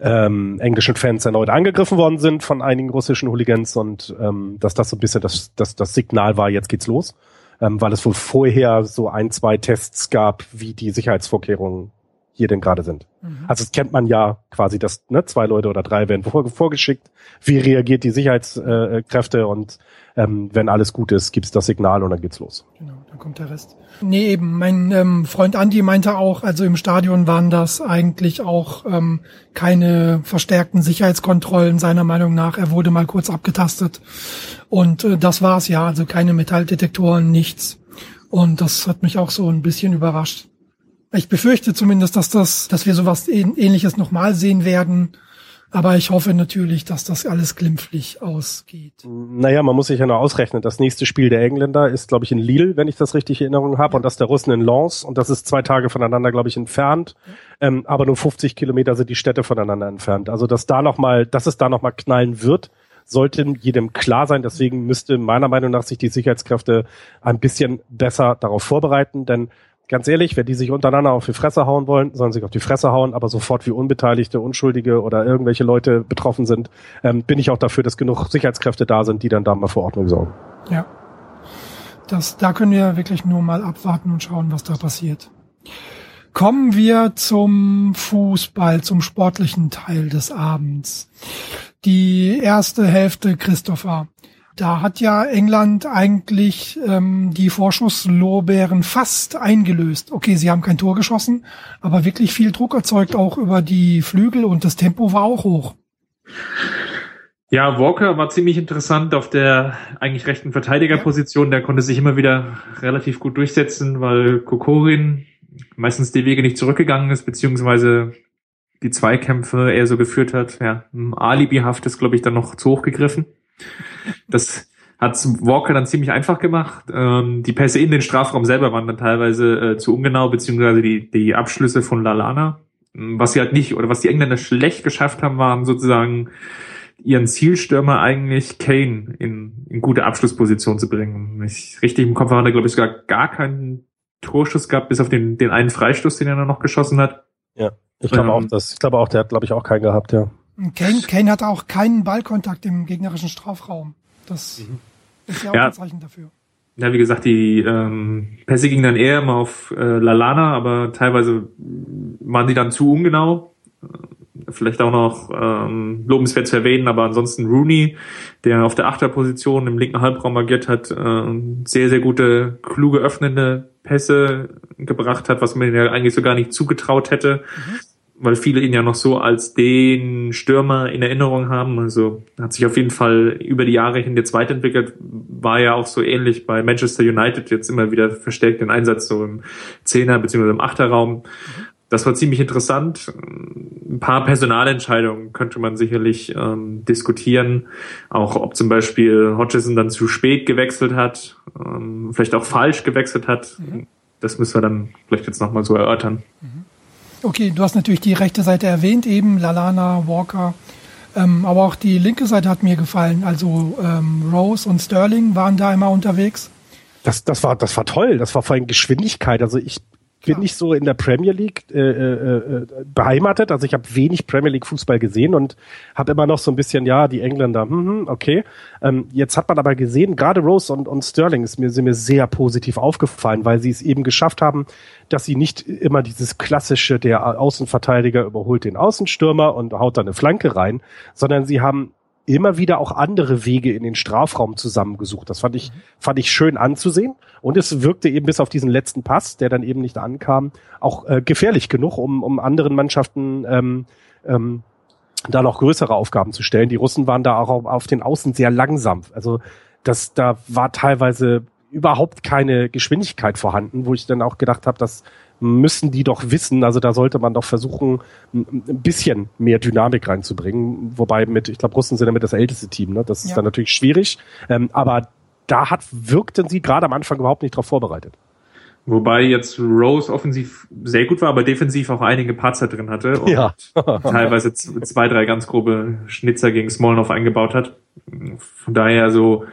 ähm, englischen Fans erneut angegriffen worden sind von einigen russischen Hooligans und ähm, dass das so ein bisschen das, das, das Signal war, jetzt geht's los, ähm, weil es wohl vorher so ein, zwei Tests gab, wie die Sicherheitsvorkehrungen hier denn gerade sind. Mhm. Also das kennt man ja quasi, dass ne, zwei Leute oder drei werden vor, vorgeschickt. Wie reagiert die Sicherheitskräfte und ähm, wenn alles gut ist, gibt's das Signal und dann geht's los. Genau, dann kommt der Rest. Nee, eben, mein ähm, Freund Andi meinte auch, also im Stadion waren das eigentlich auch ähm, keine verstärkten Sicherheitskontrollen seiner Meinung nach. Er wurde mal kurz abgetastet und äh, das war's ja, also keine Metalldetektoren, nichts. Und das hat mich auch so ein bisschen überrascht. Ich befürchte zumindest, dass das, dass wir sowas ähnliches nochmal sehen werden. Aber ich hoffe natürlich, dass das alles glimpflich ausgeht. Naja, man muss sich ja noch ausrechnen. Das nächste Spiel der Engländer ist, glaube ich, in Lille, wenn ich das richtig in Erinnerung habe, und das der Russen in Lens. Und das ist zwei Tage voneinander, glaube ich, entfernt. Ähm, aber nur 50 Kilometer sind die Städte voneinander entfernt. Also, dass da noch mal, dass es da noch mal knallen wird, sollte jedem klar sein. Deswegen müsste meiner Meinung nach sich die Sicherheitskräfte ein bisschen besser darauf vorbereiten, denn ganz ehrlich, wenn die sich untereinander auf die Fresse hauen wollen, sollen sich auf die Fresse hauen, aber sofort wie Unbeteiligte, Unschuldige oder irgendwelche Leute betroffen sind, ähm, bin ich auch dafür, dass genug Sicherheitskräfte da sind, die dann da mal für Ordnung sorgen. Ja. Das, da können wir wirklich nur mal abwarten und schauen, was da passiert. Kommen wir zum Fußball, zum sportlichen Teil des Abends. Die erste Hälfte, Christopher. Da hat ja England eigentlich ähm, die Vorschusslorbeeren fast eingelöst. Okay, sie haben kein Tor geschossen, aber wirklich viel Druck erzeugt auch über die Flügel und das Tempo war auch hoch. Ja, Walker war ziemlich interessant auf der eigentlich rechten Verteidigerposition. Der konnte sich immer wieder relativ gut durchsetzen, weil Kokorin meistens die Wege nicht zurückgegangen ist, beziehungsweise die Zweikämpfe eher so geführt hat. Ja, alibihaft ist, glaube ich, dann noch zu hoch gegriffen. Das hat Walker dann ziemlich einfach gemacht. Ähm, die Pässe in den Strafraum selber waren dann teilweise äh, zu ungenau, beziehungsweise die, die Abschlüsse von Lalana. Was sie halt nicht, oder was die Engländer schlecht geschafft haben, waren sozusagen ihren Zielstürmer eigentlich Kane in, in gute Abschlussposition zu bringen. Ich richtig im Kopf habe, hat er, glaube ich, sogar gar keinen Torschuss gehabt, bis auf den, den einen Freistoß, den er dann noch geschossen hat. Ja, ich glaube ähm, auch, das, ich glaube auch, der hat, glaube ich, auch keinen gehabt, ja. Kane, Kane hatte auch keinen Ballkontakt im gegnerischen Strafraum. Das mhm. ist ja auch ja. ein Zeichen dafür. Ja, wie gesagt, die ähm, Pässe gingen dann eher immer auf äh, Lalana, aber teilweise waren die dann zu ungenau. Vielleicht auch noch ähm, lobenswert zu erwähnen, aber ansonsten Rooney, der auf der Achterposition im linken Halbraum agiert hat, äh, sehr, sehr gute, kluge öffnende Pässe gebracht hat, was man ja eigentlich so gar nicht zugetraut hätte. Mhm weil viele ihn ja noch so als den Stürmer in Erinnerung haben. Also hat sich auf jeden Fall über die Jahre hin jetzt weiterentwickelt. War ja auch so ähnlich bei Manchester United jetzt immer wieder verstärkt den Einsatz so im Zehner- bzw. im Achterraum. Das war ziemlich interessant. Ein paar Personalentscheidungen könnte man sicherlich ähm, diskutieren. Auch ob zum Beispiel Hodgson dann zu spät gewechselt hat, ähm, vielleicht auch falsch gewechselt hat. Mhm. Das müssen wir dann vielleicht jetzt nochmal so erörtern. Mhm. Okay, du hast natürlich die rechte Seite erwähnt, eben Lalana, Walker. Ähm, aber auch die linke Seite hat mir gefallen. Also ähm, Rose und Sterling waren da immer unterwegs. Das, das war, das war toll. Das war vor allem Geschwindigkeit. Also ich bin nicht so in der Premier League äh, äh, äh, beheimatet. Also ich habe wenig Premier League Fußball gesehen und habe immer noch so ein bisschen, ja, die Engländer, hm, hm, okay. Ähm, jetzt hat man aber gesehen, gerade Rose und, und Sterling ist mir, sind mir sehr positiv aufgefallen, weil sie es eben geschafft haben, dass sie nicht immer dieses klassische, der Außenverteidiger überholt den Außenstürmer und haut da eine Flanke rein, sondern sie haben immer wieder auch andere Wege in den Strafraum zusammengesucht. Das fand ich, fand ich schön anzusehen. Und es wirkte eben bis auf diesen letzten Pass, der dann eben nicht ankam, auch äh, gefährlich genug, um, um anderen Mannschaften ähm, ähm, da noch größere Aufgaben zu stellen. Die Russen waren da auch auf den Außen sehr langsam. Also das, da war teilweise überhaupt keine Geschwindigkeit vorhanden, wo ich dann auch gedacht habe, dass müssen die doch wissen. Also da sollte man doch versuchen, ein bisschen mehr Dynamik reinzubringen. Wobei mit, ich glaube, Russen sind damit das älteste Team. Ne? Das ist ja. dann natürlich schwierig. Ähm, aber da hat, wirkten sie gerade am Anfang überhaupt nicht darauf vorbereitet. Wobei jetzt Rose offensiv sehr gut war, aber defensiv auch einige Patzer drin hatte und ja. teilweise zwei, drei ganz grobe Schnitzer gegen Smolnov eingebaut hat. Von daher so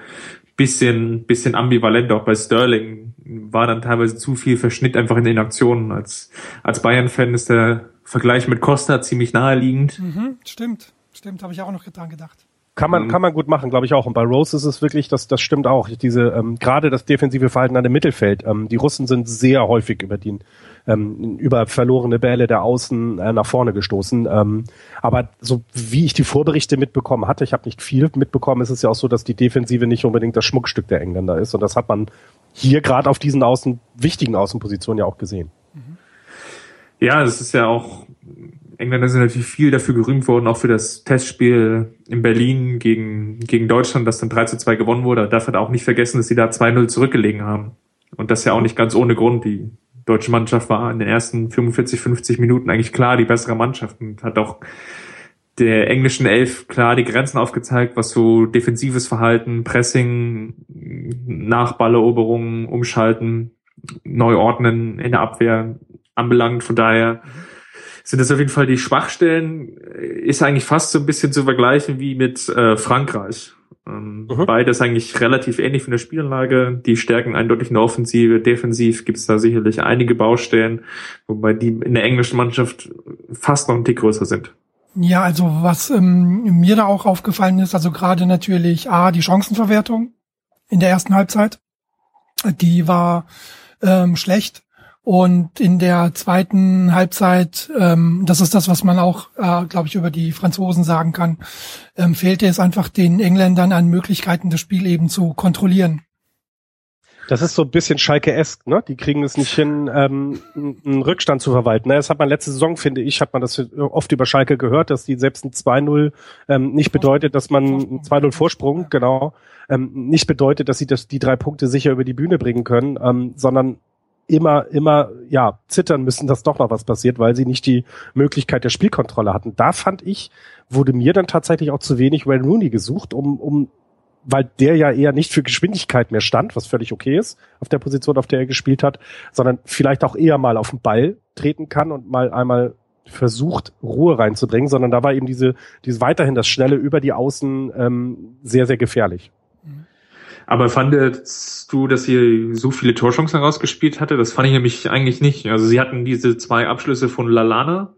bisschen, bisschen ambivalent auch bei Sterling. War dann teilweise zu viel Verschnitt einfach in den Aktionen. Als, als Bayern-Fan ist der Vergleich mit Costa ziemlich naheliegend. Mhm, stimmt, stimmt, habe ich auch noch dran gedacht. Kann man, mhm. kann man gut machen, glaube ich auch. Und bei Rose ist es wirklich, das, das stimmt auch. Diese, ähm, gerade das defensive Verhalten an dem Mittelfeld. Ähm, die Russen sind sehr häufig über den, ähm, über verlorene Bälle der Außen äh, nach vorne gestoßen. Ähm, aber so wie ich die Vorberichte mitbekommen hatte, ich habe nicht viel mitbekommen, ist es ja auch so, dass die Defensive nicht unbedingt das Schmuckstück der Engländer ist. Und das hat man hier gerade auf diesen Außen, wichtigen Außenpositionen ja auch gesehen. Ja, es ist ja auch, Engländer sind natürlich viel dafür gerühmt worden, auch für das Testspiel in Berlin gegen, gegen Deutschland, das dann 3 zu 2 gewonnen wurde. Darf halt auch nicht vergessen, dass sie da 2-0 zurückgelegen haben. Und das ja auch nicht ganz ohne Grund. Die deutsche Mannschaft war in den ersten 45, 50 Minuten eigentlich klar die bessere Mannschaft und hat auch der englischen Elf klar die Grenzen aufgezeigt, was so defensives Verhalten, Pressing, Nachballeroberungen, Umschalten, Neuordnen in der Abwehr anbelangt. Von daher sind das auf jeden Fall die Schwachstellen. Ist eigentlich fast so ein bisschen zu vergleichen wie mit äh, Frankreich. Ähm, mhm. Beides eigentlich relativ ähnlich von der Spielanlage. Die stärken eindeutig in der Offensive. Defensiv gibt es da sicherlich einige Baustellen, wobei die in der englischen Mannschaft fast noch ein Tick größer sind. Ja, also was ähm, mir da auch aufgefallen ist, also gerade natürlich A, die Chancenverwertung in der ersten Halbzeit. Die war ähm, schlecht. Und in der zweiten Halbzeit, ähm, das ist das, was man auch, äh, glaube ich, über die Franzosen sagen kann, ähm, fehlte es einfach den Engländern an Möglichkeiten, das Spiel eben zu kontrollieren. Das ist so ein bisschen Schalke-esk, ne? Die kriegen es nicht hin, ähm, einen Rückstand zu verwalten. Das hat man letzte Saison, finde ich, hat man das oft über Schalke gehört, dass die selbst ein 2-0 ähm, nicht bedeutet, dass man ein 2-0 Vorsprung, genau, ähm, nicht bedeutet, dass sie das, die drei Punkte sicher über die Bühne bringen können, ähm, sondern immer, immer, ja, zittern müssen, dass doch noch was passiert, weil sie nicht die Möglichkeit der Spielkontrolle hatten. Da fand ich, wurde mir dann tatsächlich auch zu wenig Wayne Rooney gesucht, um, um weil der ja eher nicht für Geschwindigkeit mehr stand, was völlig okay ist auf der Position, auf der er gespielt hat, sondern vielleicht auch eher mal auf den Ball treten kann und mal einmal versucht, Ruhe reinzubringen, sondern da war eben diese, diese weiterhin das Schnelle über die Außen ähm, sehr, sehr gefährlich. Aber fandest du, dass sie so viele Torchancen herausgespielt hatte? Das fand ich nämlich eigentlich nicht. Also sie hatten diese zwei Abschlüsse von Lalana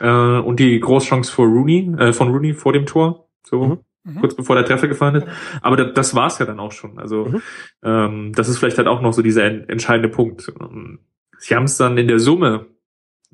äh, und die Großchance vor Rooney, äh, von Rooney vor dem Tor. So. Mhm mhm. kurz bevor der Treffer gefallen ist. Aber das, das war es ja dann auch schon. Also mhm. ähm, das ist vielleicht halt auch noch so dieser entscheidende Punkt. Ähm, sie haben es dann in der Summe,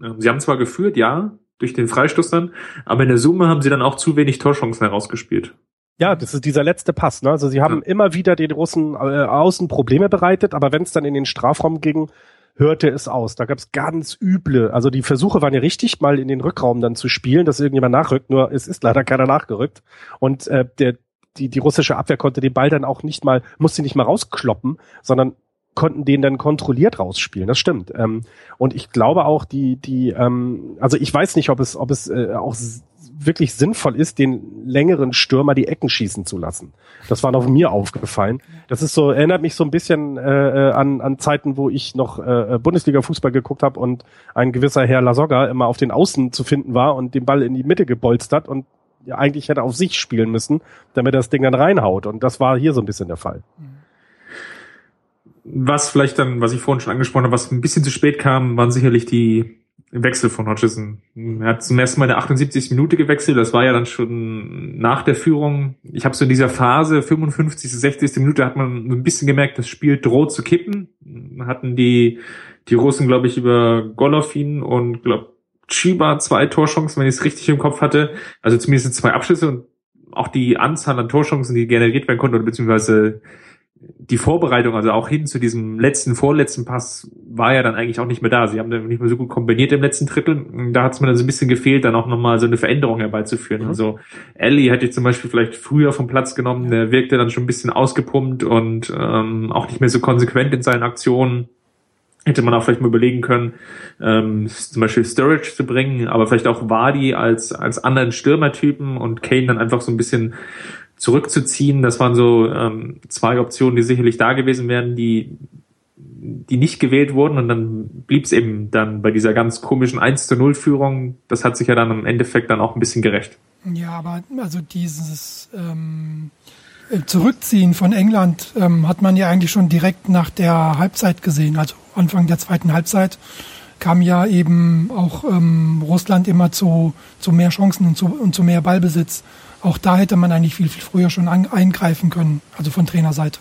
äh, sie haben zwar geführt, ja, durch den Freistoß dann, aber in der Summe haben sie dann auch zu wenig Torchancen herausgespielt. Ja, das ist dieser letzte Pass. Ne? Also sie haben ja. immer wieder den Russen äh, außen Probleme bereitet, aber wenn es dann in den Strafraum ging, hörte es aus. Da gab es ganz üble, also die Versuche waren ja richtig, mal in den Rückraum dann zu spielen, dass irgendjemand nachrückt, nur es ist leider keiner nachgerückt. Und äh, der, die, die russische Abwehr konnte den Ball dann auch nicht mal, musste nicht mal rauskloppen, sondern konnten den dann kontrolliert rausspielen. Das stimmt. Ähm, und ich glaube auch, die, die, ähm, also ich weiß nicht, ob es, ob es äh, auch wirklich sinnvoll ist, den längeren Stürmer die Ecken schießen zu lassen. Das war noch mir aufgefallen. Das ist so, erinnert mich so ein bisschen äh, äh an, an Zeiten, wo ich noch äh, Bundesliga-Fußball geguckt habe und ein gewisser Herr Lasogga immer auf den Außen zu finden war und den Ball in die Mitte gebolzt hat und eigentlich hätte auf sich spielen müssen, damit er das Ding dann reinhaut. Und das war hier so ein bisschen der Fall. Was vielleicht dann, was ich vorhin schon angesprochen habe, was ein bisschen zu spät kam, waren sicherlich die Wechsel von Hodgson. Er hat zum ersten Mal in der 78. Minute gewechselt. Das war ja dann schon nach der Führung. Ich habe so in dieser Phase 55. 60. Minute hat man so ein bisschen gemerkt, das Spiel droht zu kippen. Hatten die die Russen, glaube ich, über Golovin und glaub Chiba zwei Torchancen, wenn ich es richtig im Kopf hatte. Also zumindest zwei Abschlüsse und auch die Anzahl an Torchancen, die generiert werden konnten, oder beziehungsweise die Vorbereitung, also auch hin zu diesem letzten, vorletzten Pass, war ja dann eigentlich auch nicht mehr da. Sie haben dann nicht mehr so gut kombiniert im letzten Drittel. Da hat es mir dann so ein bisschen gefehlt, dann auch nochmal so eine Veränderung herbeizuführen. Mhm. Also Ellie hätte ich zum Beispiel vielleicht früher vom Platz genommen, der wirkte dann schon ein bisschen ausgepumpt und ähm, auch nicht mehr so konsequent in seinen Aktionen. Hätte man auch vielleicht mal überlegen können, ähm, zum Beispiel Sturridge zu bringen, aber vielleicht auch Wadi als, als anderen Stürmertypen und Kane dann einfach so ein bisschen zurückzuziehen. Das waren so ähm, zwei Optionen, die sicherlich da gewesen wären, die die nicht gewählt wurden und dann blieb es eben dann bei dieser ganz komischen 1 zu 0 Führung. Das hat sich ja dann im Endeffekt dann auch ein bisschen gerecht. Ja, aber also dieses ähm, Zurückziehen von England ähm, hat man ja eigentlich schon direkt nach der Halbzeit gesehen, also Anfang der zweiten Halbzeit kam ja eben auch ähm, Russland immer zu, zu mehr Chancen und zu, und zu mehr Ballbesitz auch da hätte man eigentlich viel, viel früher schon an, eingreifen können, also von Trainerseite.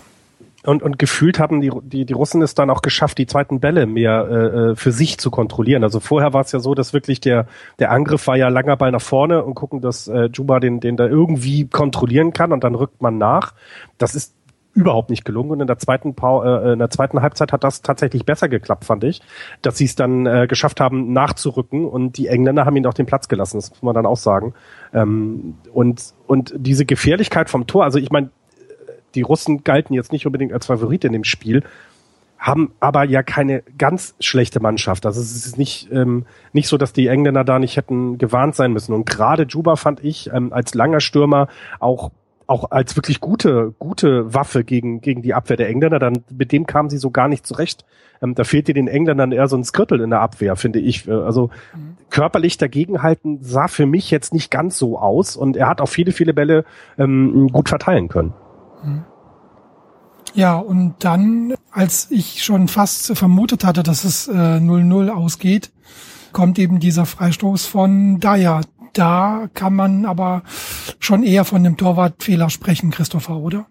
Und, und gefühlt haben die, die, die Russen es dann auch geschafft, die zweiten Bälle mehr äh, äh für sich zu kontrollieren. Also vorher war es ja so, dass wirklich der, der Angriff war ja langer Ball nach vorne und gucken, dass äh, Juba den, den da irgendwie kontrollieren kann und dann rückt man nach. Das ist überhaupt nicht gelungen. Und in der zweiten pa äh, in der zweiten Halbzeit hat das tatsächlich besser geklappt, fand ich, dass sie es dann äh, geschafft haben, nachzurücken und die Engländer haben ihnen auch den Platz gelassen. Das muss man dann auch sagen. Ähm, und und diese Gefährlichkeit vom Tor, also ich meine, die Russen galten jetzt nicht unbedingt als Favorit in dem Spiel, haben aber ja keine ganz schlechte Mannschaft. Also es ist nicht, ähm, nicht so, dass die Engländer da nicht hätten gewarnt sein müssen. Und gerade Juba fand ich ähm, als langer Stürmer auch auch als wirklich gute, gute Waffe gegen, gegen die Abwehr der Engländer, dann mit dem kamen sie so gar nicht zurecht. Ähm, da fehlte den Engländern eher so ein Skrittel in der Abwehr, finde ich. Äh, also mhm. körperlich dagegenhalten sah für mich jetzt nicht ganz so aus und er hat auch viele, viele Bälle ähm, gut verteilen können. Mhm. Ja, und dann, als ich schon fast vermutet hatte, dass es 0-0 äh, ausgeht, kommt eben dieser Freistoß von Dyer, da kann man aber schon eher von dem Torwartfehler sprechen, Christopher, oder?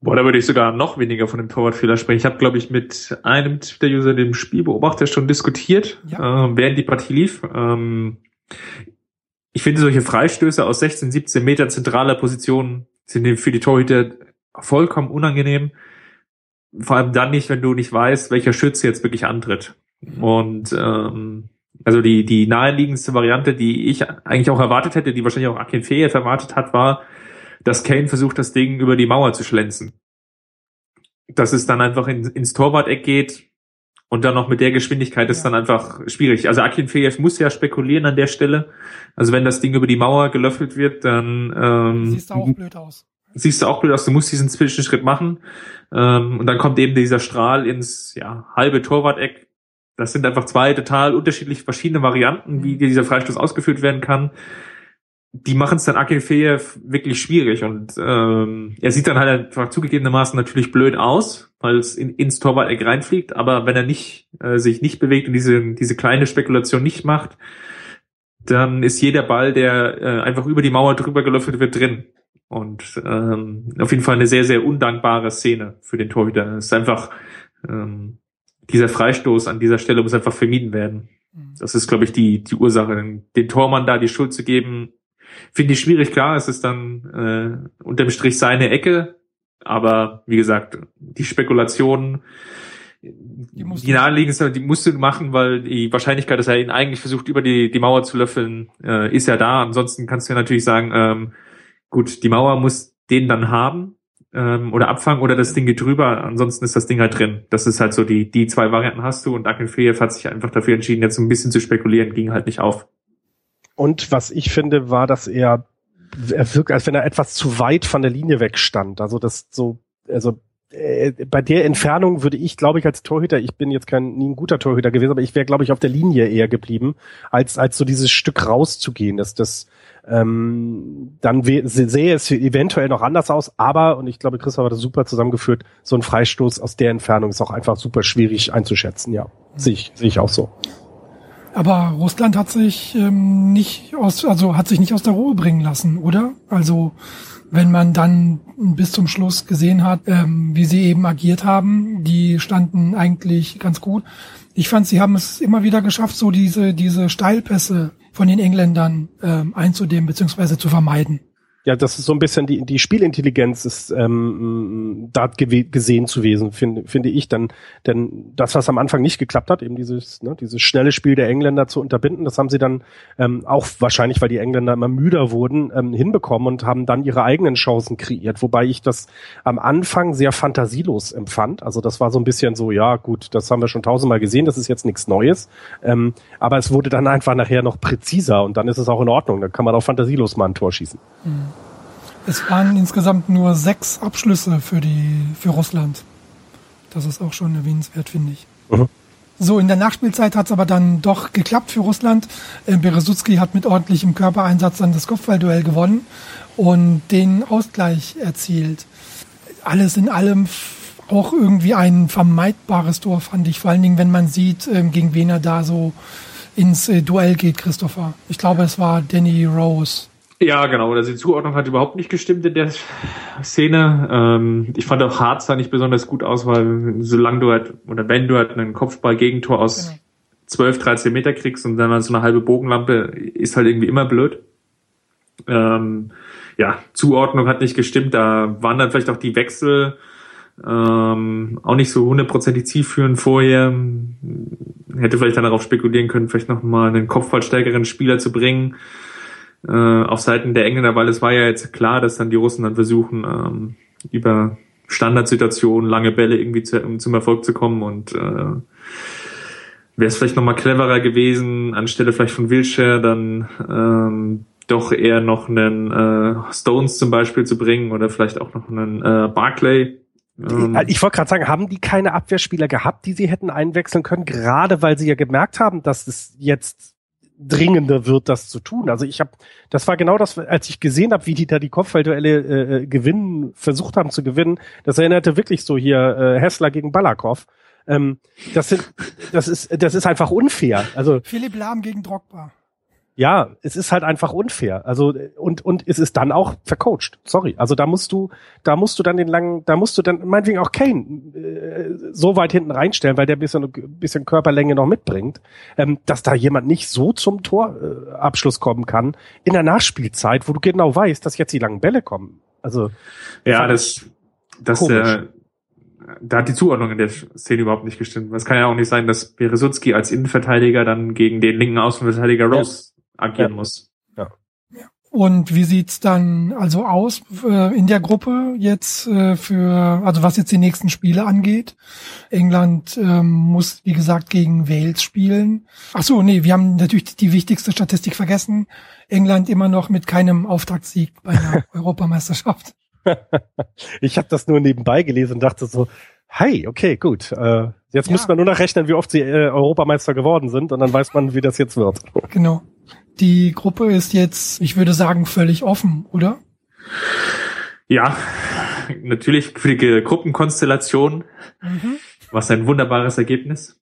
Boah, da würde ich sogar noch weniger von dem Torwartfehler sprechen. Ich habe, glaube ich, mit einem Twitter-User, dem Spielbeobachter, schon diskutiert, ja. äh, während die Partie lief. Ähm, ich finde, solche Freistöße aus 16, 17 Metern zentraler Position sind für die Torhüter vollkommen unangenehm. Vor allem dann nicht, wenn du nicht weißt, welcher Schütze jetzt wirklich antritt. Mhm. Und ähm, also die, die naheliegendste Variante, die ich eigentlich auch erwartet hätte, die wahrscheinlich auch Akin Feyev erwartet hat, war, dass Kane versucht, das Ding über die Mauer zu schlänzen. Dass es dann einfach in, ins Torwart-Eck geht und dann noch mit der Geschwindigkeit ist dann einfach schwierig. Also Akin Feyev muss ja spekulieren an der Stelle. Also wenn das Ding über die Mauer gelöffelt wird, dann ähm, siehst du auch blöd aus. siehst du auch blöd aus, du musst diesen Zwischenschritt machen. Ähm, und dann kommt eben dieser Strahl ins ja, halbe Torwart-Eck. Das sind einfach zwei total unterschiedlich verschiedene Varianten, wie dieser Freistoß ausgeführt werden kann. Die machen es dann Akinfeev wirklich schwierig und ähm, er sieht dann halt einfach zugegebenermaßen natürlich blöd aus, weil es in, ins Torwart-Eck reinfliegt, aber wenn er nicht äh, sich nicht bewegt und diese, diese kleine Spekulation nicht macht, dann ist jeder Ball, der äh, einfach über die Mauer drüber gelöffelt wird, drin. Und ähm, auf jeden Fall eine sehr, sehr undankbare Szene für den Torhüter. Es ist einfach ähm, dieser Freistoß an dieser Stelle muss einfach vermieden werden. Mhm. Das ist, glaube ich, die, die Ursache. Den Tormann da die Schuld zu geben, finde ich schwierig. Klar, es ist dann äh, unterm Strich seine Ecke. Aber wie gesagt, die Spekulation, die, die naheliegendste, die musst du machen, weil die Wahrscheinlichkeit, dass er ihn eigentlich versucht, über die, die Mauer zu löffeln, äh, ist ja da. Ansonsten kannst du ja natürlich sagen, ähm, Gut, die Mauer muss den dann haben ähm, oder abfangen oder das Ding geht drüber. Ansonsten ist das Ding halt drin. Das ist halt so die die zwei Varianten hast du und Akinfeev hat sich einfach dafür entschieden, jetzt ein bisschen zu spekulieren, ging halt nicht auf. Und was ich finde, war, dass er, er wirkt, als wenn er etwas zu weit von der Linie wegstand. Also das so, also äh, bei der Entfernung würde ich, glaube ich, als Torhüter, ich bin jetzt kein nie ein guter Torhüter gewesen, aber ich wäre, glaube ich, auf der Linie eher geblieben, als als so dieses Stück rauszugehen. Das das ähm, dann sehe es eventuell noch anders aus, aber, und ich glaube, Christoph hat das super zusammengeführt, so ein Freistoß aus der Entfernung ist auch einfach super schwierig einzuschätzen, ja. Sehe ich, sehe ich auch so. Aber Russland hat sich ähm, nicht aus, also hat sich nicht aus der Ruhe bringen lassen, oder? Also wenn man dann bis zum Schluss gesehen hat, ähm, wie sie eben agiert haben, die standen eigentlich ganz gut. Ich fand, sie haben es immer wieder geschafft, so diese diese Steilpässe von den Engländern ähm, einzudämmen bzw. zu vermeiden ja, das ist so ein bisschen die, die Spielintelligenz ist ähm, da gesehen zu wesen, finde finde ich. Dann, denn das, was am Anfang nicht geklappt hat, eben dieses, ne, dieses schnelle Spiel der Engländer zu unterbinden, das haben sie dann ähm, auch wahrscheinlich, weil die Engländer immer müder wurden, ähm, hinbekommen und haben dann ihre eigenen Chancen kreiert. Wobei ich das am Anfang sehr fantasielos empfand. Also das war so ein bisschen so, ja gut, das haben wir schon tausendmal gesehen, das ist jetzt nichts Neues. Ähm, aber es wurde dann einfach nachher noch präziser und dann ist es auch in Ordnung. Dann kann man auch fantasielos mal ein Tor schießen. Mhm. Es waren insgesamt nur sechs Abschlüsse für die für Russland. Das ist auch schon erwähnenswert, finde ich. Mhm. So, in der Nachspielzeit hat es aber dann doch geklappt für Russland. Äh, Beresutski hat mit ordentlichem Körpereinsatz dann das Kopfballduell gewonnen und den Ausgleich erzielt. Alles in allem auch irgendwie ein vermeidbares Tor, fand ich. Vor allen Dingen, wenn man sieht, ähm, gegen wen er da so ins äh, Duell geht, Christopher. Ich glaube, es war Danny Rose. Ja, genau. Also die Zuordnung hat überhaupt nicht gestimmt in der Szene. Ähm, ich fand auch Hart sah nicht besonders gut aus, weil solange du halt, oder wenn du halt einen Kopfball-Gegentor aus genau. 12, 13 Meter kriegst und dann so eine halbe Bogenlampe, ist halt irgendwie immer blöd. Ähm, ja, Zuordnung hat nicht gestimmt. Da waren dann vielleicht auch die Wechsel ähm, auch nicht so hundertprozentig zielführend vorher. Hätte vielleicht dann darauf spekulieren können, vielleicht noch mal einen kopfballstärkeren Spieler zu bringen äh, auf Seiten der Engländer, weil es war ja jetzt klar, dass dann die Russen dann versuchen, ähm, über Standardsituationen, lange Bälle irgendwie zu, um zum Erfolg zu kommen und äh, wäre es vielleicht nochmal cleverer gewesen, anstelle vielleicht von Wilshire dann ähm, doch eher noch einen äh, Stones zum Beispiel zu bringen oder vielleicht auch noch einen äh, Barclay. Ähm, ich wollte gerade sagen, haben die keine Abwehrspieler gehabt, die sie hätten einwechseln können, gerade weil sie ja gemerkt haben, dass es jetzt dringender wird, das zu tun. Also ich habe, das war genau das, als ich gesehen habe, wie die da die Kopfballduelle äh, äh, gewinnen, versucht haben zu gewinnen. Das erinnerte wirklich so hier äh, Hessler gegen Balakov. Ähm, das sind, das ist, das ist einfach unfair. Also Philipp Lahm gegen Drogba ja, es ist halt einfach unfair. Also und und es ist dann auch vercoacht. Sorry. Also da musst du, da musst du dann den langen, da musst du dann meinetwegen auch Kane äh, so weit hinten reinstellen, weil der bisschen bisschen Körperlänge noch mitbringt, ähm, dass da jemand nicht so zum Torabschluss äh, kommen kann in der Nachspielzeit, wo du genau weißt, dass jetzt die langen Bälle kommen. Also ja, das das äh, da hat die Zuordnung in der Szene überhaupt nicht gestimmt. Es kann ja auch nicht sein, dass Beresutski als Innenverteidiger dann gegen den linken Außenverteidiger Rose agieren ja. muss. Ja. Und wie sieht's dann also aus äh, in der Gruppe jetzt äh, für, also was jetzt die nächsten Spiele angeht? England ähm, muss, wie gesagt, gegen Wales spielen. Ach so, nee, wir haben natürlich die wichtigste Statistik vergessen. England immer noch mit keinem Auftaktsieg bei der Europameisterschaft. ich habe das nur nebenbei gelesen und dachte so, Hi, okay, gut. Äh, jetzt ja. muss man nur noch rechnen, wie oft sie äh, Europameister geworden sind und dann weiß man, wie das jetzt wird. Genau. Die Gruppe ist jetzt, ich würde sagen, völlig offen, oder? Ja, natürlich für die Gruppenkonstellation. Mhm. Was ein wunderbares Ergebnis.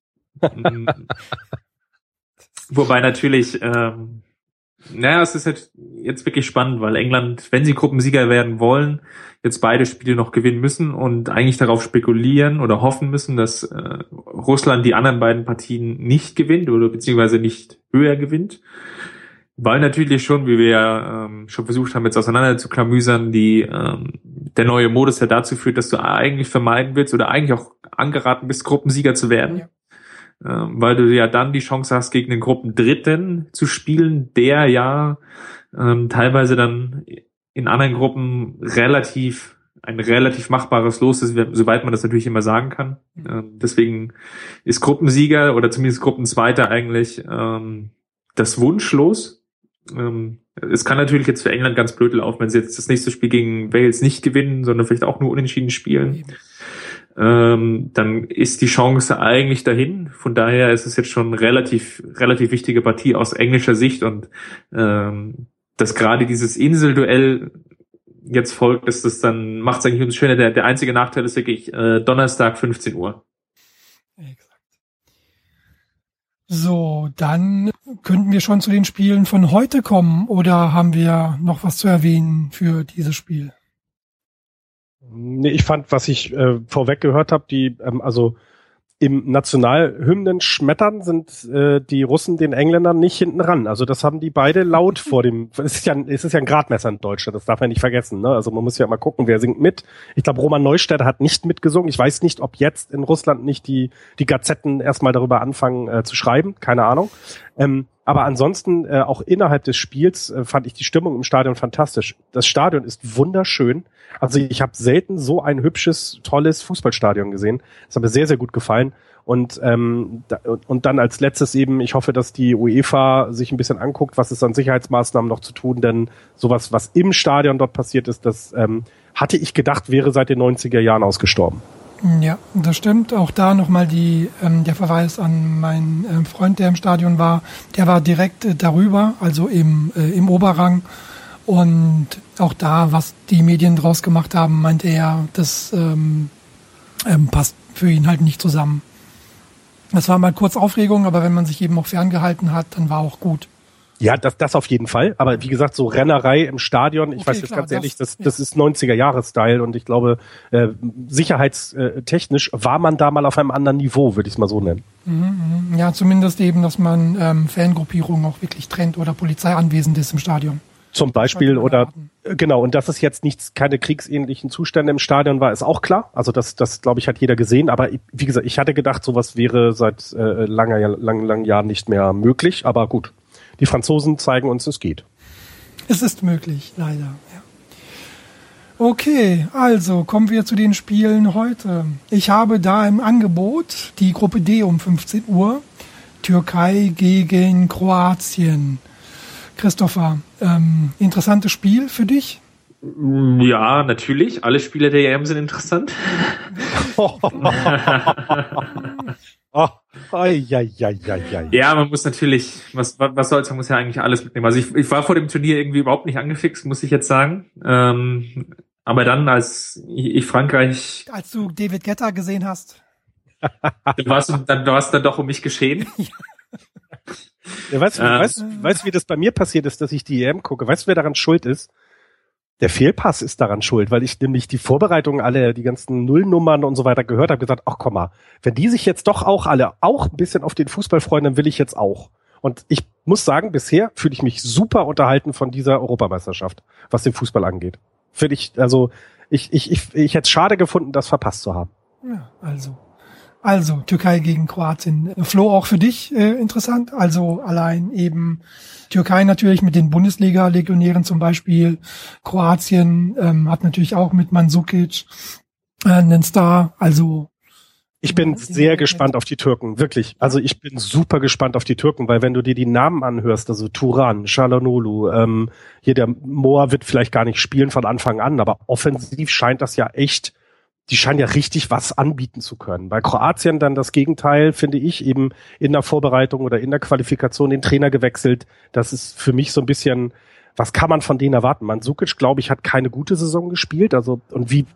Wobei natürlich ähm, naja, es ist jetzt, jetzt wirklich spannend, weil England, wenn sie Gruppensieger werden wollen, jetzt beide Spiele noch gewinnen müssen und eigentlich darauf spekulieren oder hoffen müssen, dass äh, Russland die anderen beiden Partien nicht gewinnt oder beziehungsweise nicht höher gewinnt. Weil natürlich schon, wie wir ja ähm, schon versucht haben, jetzt auseinander zu klamüsern, die ähm, der neue Modus ja dazu führt, dass du eigentlich vermeiden willst oder eigentlich auch angeraten bist, Gruppensieger zu werden. Ja ähm, weil du ja dann die Chance hast, gegen den Gruppendritten zu spielen, der ja ähm, teilweise dann in anderen Gruppen relativ ein relativ machbares Los ist, soweit man das natürlich immer sagen kann. Ähm, deswegen ist Gruppensieger oder zumindest Gruppenzweiter eigentlich ähm, das Wunschlos. Ähm, es kann natürlich jetzt für England ganz blöd laufen, wenn sie jetzt das nächste Spiel gegen Wales nicht gewinnen, sondern vielleicht auch nur unentschieden spielen ähm, dann ist die Chance eigentlich dahin. Von daher ist es jetzt schon relativ, relativ wichtige Partie aus englischer Sicht und ähm, dass gerade dieses Inselduell jetzt folgt, ist das dann macht es eigentlich uns schöner. Der, der einzige Nachteil ist wirklich äh, Donnerstag 15 Uhr. Exakt. So, dann könnten wir schon zu den Spielen von heute kommen oder haben wir noch was zu erwähnen für dieses Spiel? Nee, ich fand, was ich äh, vorweg gehört habe, die, ähm, also im Nationalhymnen schmettern sind äh, die Russen den Engländern nicht hinten ran. Also das haben die beide laut vor dem. Es ist ja, es ist ja ein Gradmesser in Deutschland, das darf man nicht vergessen. Ne? Also man muss ja mal gucken, wer singt mit. Ich glaube, Roman Neustädter hat nicht mitgesungen. Ich weiß nicht, ob jetzt in Russland nicht die die Gazetten erstmal darüber anfangen äh, zu schreiben. Keine Ahnung. Ähm, aber ansonsten, äh, auch innerhalb des Spiels, äh, fand ich die Stimmung im Stadion fantastisch. Das Stadion ist wunderschön. Also ich habe selten so ein hübsches, tolles Fußballstadion gesehen. Das hat mir sehr, sehr gut gefallen. Und, ähm, da, und dann als letztes eben, ich hoffe, dass die UEFA sich ein bisschen anguckt, was ist an Sicherheitsmaßnahmen noch zu tun, denn sowas, was im Stadion dort passiert ist, das ähm, hatte ich gedacht, wäre seit den 90er Jahren ausgestorben. Ja, das stimmt. Auch da nochmal die, ähm, der Verweis an meinen äh, Freund, der im Stadion war. Der war direkt äh, darüber, also im, äh, im Oberrang. Und auch da, was die Medien draus gemacht haben, meinte er, das ähm, ähm, passt für ihn halt nicht zusammen. Das war mal kurz Aufregung, aber wenn man sich eben auch ferngehalten hat, dann war auch gut. Ja, das, das auf jeden Fall. Aber wie gesagt, so Rennerei im Stadion, ich okay, weiß jetzt klar, ganz ehrlich, das, das ist 90er-Jahre-Style und ich glaube, äh, sicherheitstechnisch war man da mal auf einem anderen Niveau, würde ich es mal so nennen. Mhm, mhm. ja, zumindest eben, dass man ähm, Fangruppierungen auch wirklich trennt oder Polizei anwesend ist im Stadion. Zum Beispiel oder äh, genau, und dass es jetzt nichts, keine kriegsähnlichen Zustände im Stadion war, ist auch klar. Also das, das glaube ich, hat jeder gesehen. Aber wie gesagt, ich hatte gedacht, sowas wäre seit äh, langer, lang, langen Jahren nicht mehr möglich. Aber gut, die Franzosen zeigen uns, es geht. Es ist möglich, leider. Ja. Okay, also kommen wir zu den Spielen heute. Ich habe da im Angebot die Gruppe D um 15 Uhr. Türkei gegen Kroatien. Christopher, ähm, interessantes Spiel für dich? Ja, natürlich. Alle Spiele der EM sind interessant. Ja, man muss natürlich, was, was soll's, man muss ja eigentlich alles mitnehmen. Also ich, ich war vor dem Turnier irgendwie überhaupt nicht angefixt, muss ich jetzt sagen. Ähm, aber dann, als ich Frankreich... Als du David Guetta gesehen hast. du warst dann, du warst dann doch um mich geschehen. ja, weißt, du, weißt, weißt, wie das bei mir passiert ist, dass ich die EM gucke? Weißt du, wer daran schuld ist? Der Fehlpass ist daran schuld, weil ich nämlich die Vorbereitungen alle, die ganzen Nullnummern und so weiter gehört habe, gesagt, ach komm mal, wenn die sich jetzt doch auch alle auch ein bisschen auf den Fußball freuen, dann will ich jetzt auch. Und ich muss sagen, bisher fühle ich mich super unterhalten von dieser Europameisterschaft, was den Fußball angeht. Finde ich, also ich, ich, ich, ich hätte es schade gefunden, das verpasst zu haben. Ja, also also Türkei gegen Kroatien. Flo, auch für dich äh, interessant. Also allein eben Türkei natürlich mit den Bundesliga-Legionären zum Beispiel. Kroatien ähm, hat natürlich auch mit Mandzukic äh, einen Star. Also Ich bin sehr gespannt auf die Türken, wirklich. Also ich bin super gespannt auf die Türken, weil wenn du dir die Namen anhörst, also Turan, Shalanolu, ähm, hier der Moa wird vielleicht gar nicht spielen von Anfang an, aber offensiv scheint das ja echt, die scheinen ja richtig was anbieten zu können. Bei Kroatien dann das Gegenteil, finde ich, eben in der Vorbereitung oder in der Qualifikation den Trainer gewechselt. Das ist für mich so ein bisschen, was kann man von denen erwarten? Mandzukic, glaube ich, hat keine gute Saison gespielt. Also, und wie,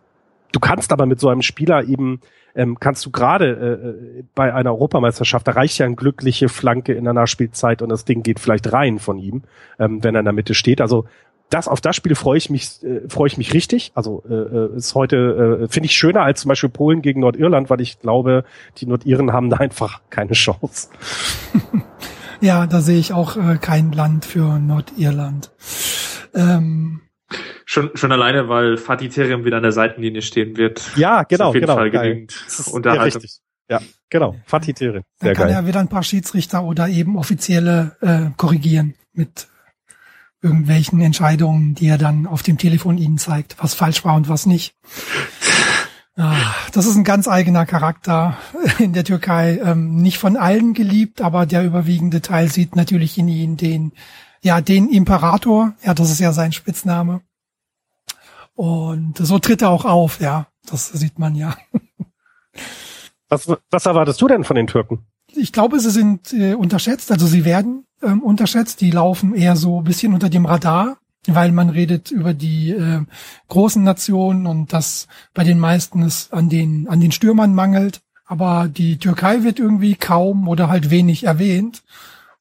du kannst aber mit so einem Spieler eben ähm, kannst du gerade äh, bei einer Europameisterschaft, da reicht ja eine glückliche Flanke in der Nachspielzeit und das Ding geht vielleicht rein von ihm, ähm, wenn er in der Mitte steht. Also das auf das Spiel freue ich mich äh, freue ich mich richtig. Also äh, äh ist heute äh, finde ich schöner als zum Beispiel Polen gegen Nordirland, weil ich glaube, die Nordiren haben da einfach keine Chance. ja, da sehe ich auch äh, kein Land für Nordirland. Ähm, Schon, schon alleine, weil Fatih Terim wieder an der Seitenlinie stehen wird. Ja, genau, auf jeden genau. Fall genügend Unterhaltung. Ja, genau. Fatih Terim. Sehr Dann kann geil. er wieder ein paar Schiedsrichter oder eben offizielle äh, korrigieren mit irgendwelchen Entscheidungen, die er dann auf dem Telefon ihnen zeigt, was falsch war und was nicht. Ah, das ist ein ganz eigener Charakter in der Türkei. Ähm, nicht von allen geliebt, aber der überwiegende Teil sieht natürlich in ihn den, ja, den Imperator. Ja, das ist ja sein Spitzname. Und so tritt er auch auf, ja. Das sieht man ja. Was, was erwartest du denn von den Türken? Ich glaube, sie sind äh, unterschätzt, also sie werden ähm, unterschätzt. Die laufen eher so ein bisschen unter dem Radar, weil man redet über die äh, großen Nationen und dass bei den meisten es an den, an den Stürmern mangelt. Aber die Türkei wird irgendwie kaum oder halt wenig erwähnt.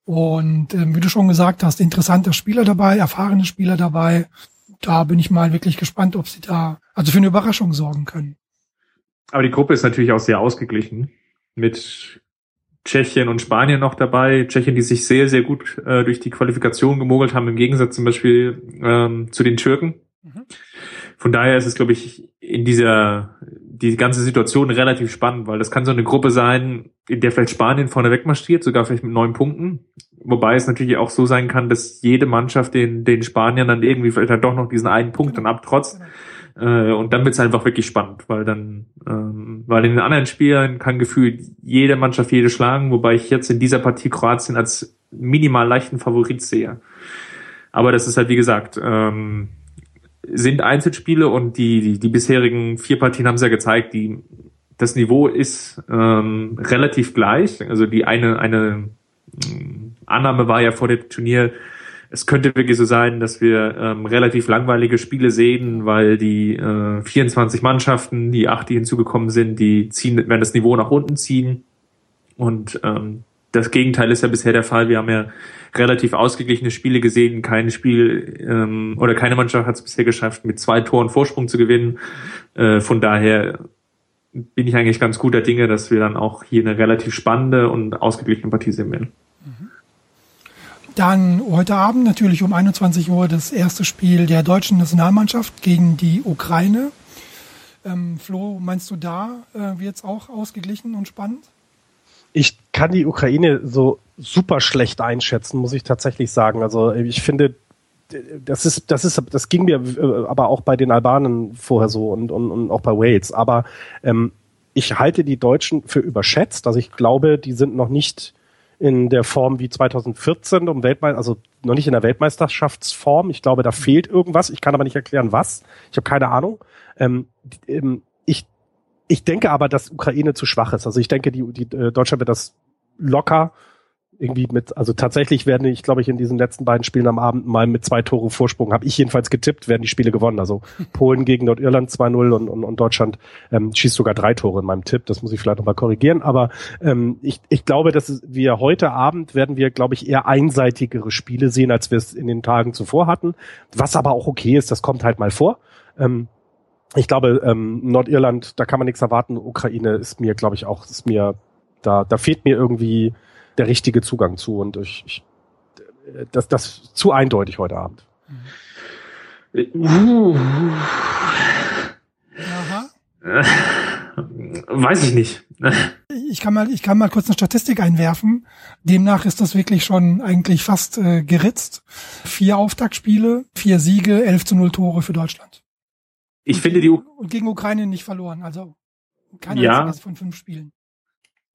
Und äh, wie du schon gesagt hast, interessante Spieler dabei, erfahrene Spieler dabei da bin ich mal wirklich gespannt, ob sie da also für eine Überraschung sorgen können. Aber die Gruppe ist natürlich auch sehr ausgeglichen mit Tschechien und Spanien noch dabei. Tschechien, die sich sehr, sehr gut äh, durch die Qualifikation gemogelt haben, im Gegensatz zum Beispiel ähm, zu den Türken. Mhm. Von daher ist es, glaube ich, in dieser die ganze Situation relativ spannend, weil das kann so eine Gruppe sein, in der vielleicht Spanien vorne wegmarschiert, sogar vielleicht mit neun Punkten. Wobei es natürlich auch so sein kann, dass jede Mannschaft den, den Spaniern dann irgendwie vielleicht halt doch noch diesen einen Punkt dann abtrotzt. Äh, und dann wird es einfach wirklich spannend, weil dann, ähm, weil in den anderen Spielen kann gefühlt jede Mannschaft jede schlagen, wobei ich jetzt in dieser Partie Kroatien als minimal leichten Favorit sehe. Aber das ist halt, wie gesagt, ähm, sind Einzelspiele und die, die, die bisherigen vier Partien haben es ja gezeigt, die, das Niveau ist ähm, relativ gleich. Also die eine, eine Annahme war ja vor dem Turnier, es könnte wirklich so sein, dass wir ähm, relativ langweilige Spiele sehen, weil die äh, 24 Mannschaften, die acht, die hinzugekommen sind, die ziehen, werden das Niveau nach unten ziehen. Und ähm, das Gegenteil ist ja bisher der Fall. Wir haben ja relativ ausgeglichene Spiele gesehen. Kein Spiel ähm, oder keine Mannschaft hat es bisher geschafft, mit zwei Toren Vorsprung zu gewinnen. Äh, von daher bin ich eigentlich ganz guter Dinge, dass wir dann auch hier eine relativ spannende und ausgeglichene Partie sehen werden. Dann heute Abend natürlich um 21 Uhr das erste Spiel der deutschen Nationalmannschaft gegen die Ukraine. Ähm, Flo, meinst du da äh, wird es auch ausgeglichen und spannend? Ich kann die Ukraine so super schlecht einschätzen, muss ich tatsächlich sagen. Also ich finde, das ist, das ist, das ging mir äh, aber auch bei den Albanen vorher so und, und, und auch bei Wales. Aber ähm, ich halte die Deutschen für überschätzt. Also ich glaube, die sind noch nicht in der Form wie 2014 um Weltmeister, also noch nicht in der Weltmeisterschaftsform. Ich glaube, da fehlt irgendwas. Ich kann aber nicht erklären, was. Ich habe keine Ahnung. Ähm, ähm, ich, ich denke aber, dass Ukraine zu schwach ist. Also ich denke, die, die äh, Deutschland wird das locker irgendwie mit, also tatsächlich werden ich, glaube ich, in diesen letzten beiden Spielen am Abend mal mit zwei Tore Vorsprung, habe ich jedenfalls getippt, werden die Spiele gewonnen. Also Polen gegen Nordirland 2-0 und, und, und Deutschland ähm, schießt sogar drei Tore in meinem Tipp. Das muss ich vielleicht nochmal korrigieren. Aber ähm, ich, ich glaube, dass wir heute Abend werden wir, glaube ich, eher einseitigere Spiele sehen, als wir es in den Tagen zuvor hatten. Was aber auch okay ist, das kommt halt mal vor. Ähm, ich glaube, ähm, Nordirland, da kann man nichts erwarten. Ukraine ist mir, glaube ich, auch, ist mir, da, da fehlt mir irgendwie der richtige Zugang zu und ich, ich das, das zu eindeutig heute Abend. Uh. Weiß ich nicht. Ich kann mal, ich kann mal kurz eine Statistik einwerfen. Demnach ist das wirklich schon eigentlich fast äh, geritzt. Vier Auftaktspiele, vier Siege, 11 zu 0 Tore für Deutschland. Ich und finde die und gegen Ukraine nicht verloren, also kein ja. einziges von fünf Spielen.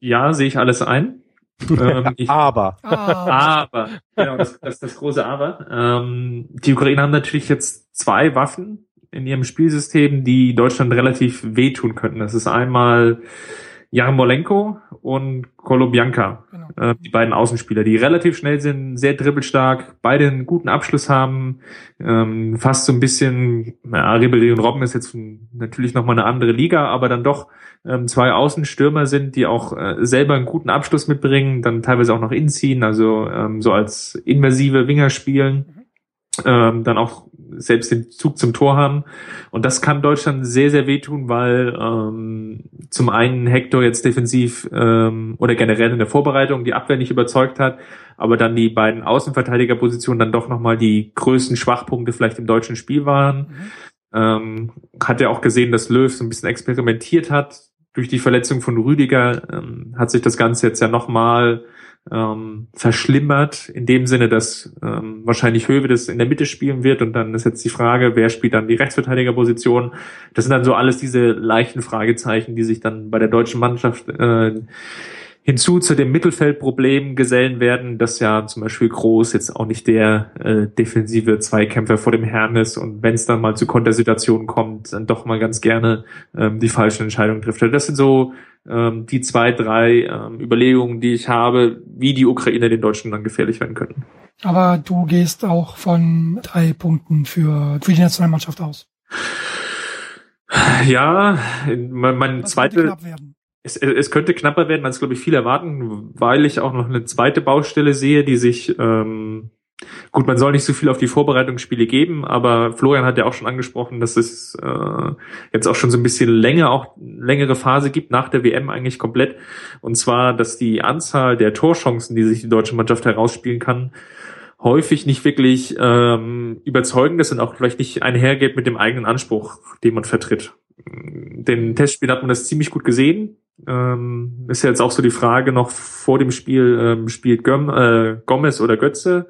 Ja, sehe ich alles ein. Ähm, ich, aber. Aber. Genau, das, das das große Aber. Ähm, die Ukrainer haben natürlich jetzt zwei Waffen in ihrem Spielsystem, die Deutschland relativ wehtun könnten. Das ist einmal Jarmolenko und Kolobianka, genau. äh, die beiden Außenspieler, die relativ schnell sind, sehr dribbelstark, beide einen guten Abschluss haben, ähm, fast so ein bisschen, ja, Ribéry und Robben ist jetzt natürlich nochmal eine andere Liga, aber dann doch ähm, zwei Außenstürmer sind, die auch äh, selber einen guten Abschluss mitbringen, dann teilweise auch noch inziehen, also ähm, so als inversive Winger spielen. Mhm ähm, dann auch selbst den Zug zum Tor haben. Und das kann Deutschland sehr, sehr wehtun, weil ähm, zum einen Hector jetzt defensiv ähm, oder generell in der Vorbereitung die Abwehr nicht überzeugt hat, aber dann die beiden Außenverteidigerpositionen dann doch nochmal die größten Schwachpunkte vielleicht im deutschen Spiel waren. Mhm. Ähm, hat er auch gesehen, dass Löw so ein bisschen experimentiert hat. Durch die Verletzung von Rüdiger ähm, hat sich das Ganze jetzt ja nochmal ähm, verschlimmert, in dem Sinne, dass ähm, wahrscheinlich Höwe das in der Mitte spielen wird und dann ist jetzt die Frage, wer spielt dann die Rechtsverteidigerposition. Das sind dann so alles diese leichten Fragezeichen, die sich dann bei der deutschen Mannschaft äh, hinzu zu dem Mittelfeldproblem gesellen werden, dass ja zum Beispiel Groß jetzt auch nicht der äh, defensive Zweikämpfer vor dem Herrn ist und wenn es dann mal zu Kontersituationen kommt, dann doch mal ganz gerne ähm, die falschen Entscheidungen trifft. Also das sind so ähm, die zwei, drei ähm, Überlegungen, die ich habe, wie die Ukraine den Deutschen dann gefährlich werden könnten. Aber du gehst auch von drei Punkten für, für die Nationalmannschaft aus. Ja, mein, mein zweite es, es könnte knapper werden, als glaube ich viele erwarten, weil ich auch noch eine zweite Baustelle sehe, die sich ähm, gut, man soll nicht so viel auf die Vorbereitungsspiele geben, aber Florian hat ja auch schon angesprochen, dass es äh, jetzt auch schon so ein bisschen länger, auch längere Phase gibt nach der WM eigentlich komplett. Und zwar, dass die Anzahl der Torchancen, die sich die deutsche Mannschaft herausspielen kann, häufig nicht wirklich ähm, überzeugend ist und auch vielleicht nicht einhergeht mit dem eigenen Anspruch, den man vertritt. Den Testspiel hat man das ziemlich gut gesehen. Ähm, ist ja jetzt auch so die Frage noch vor dem Spiel, ähm, spielt Göm, äh, Gomez oder Götze?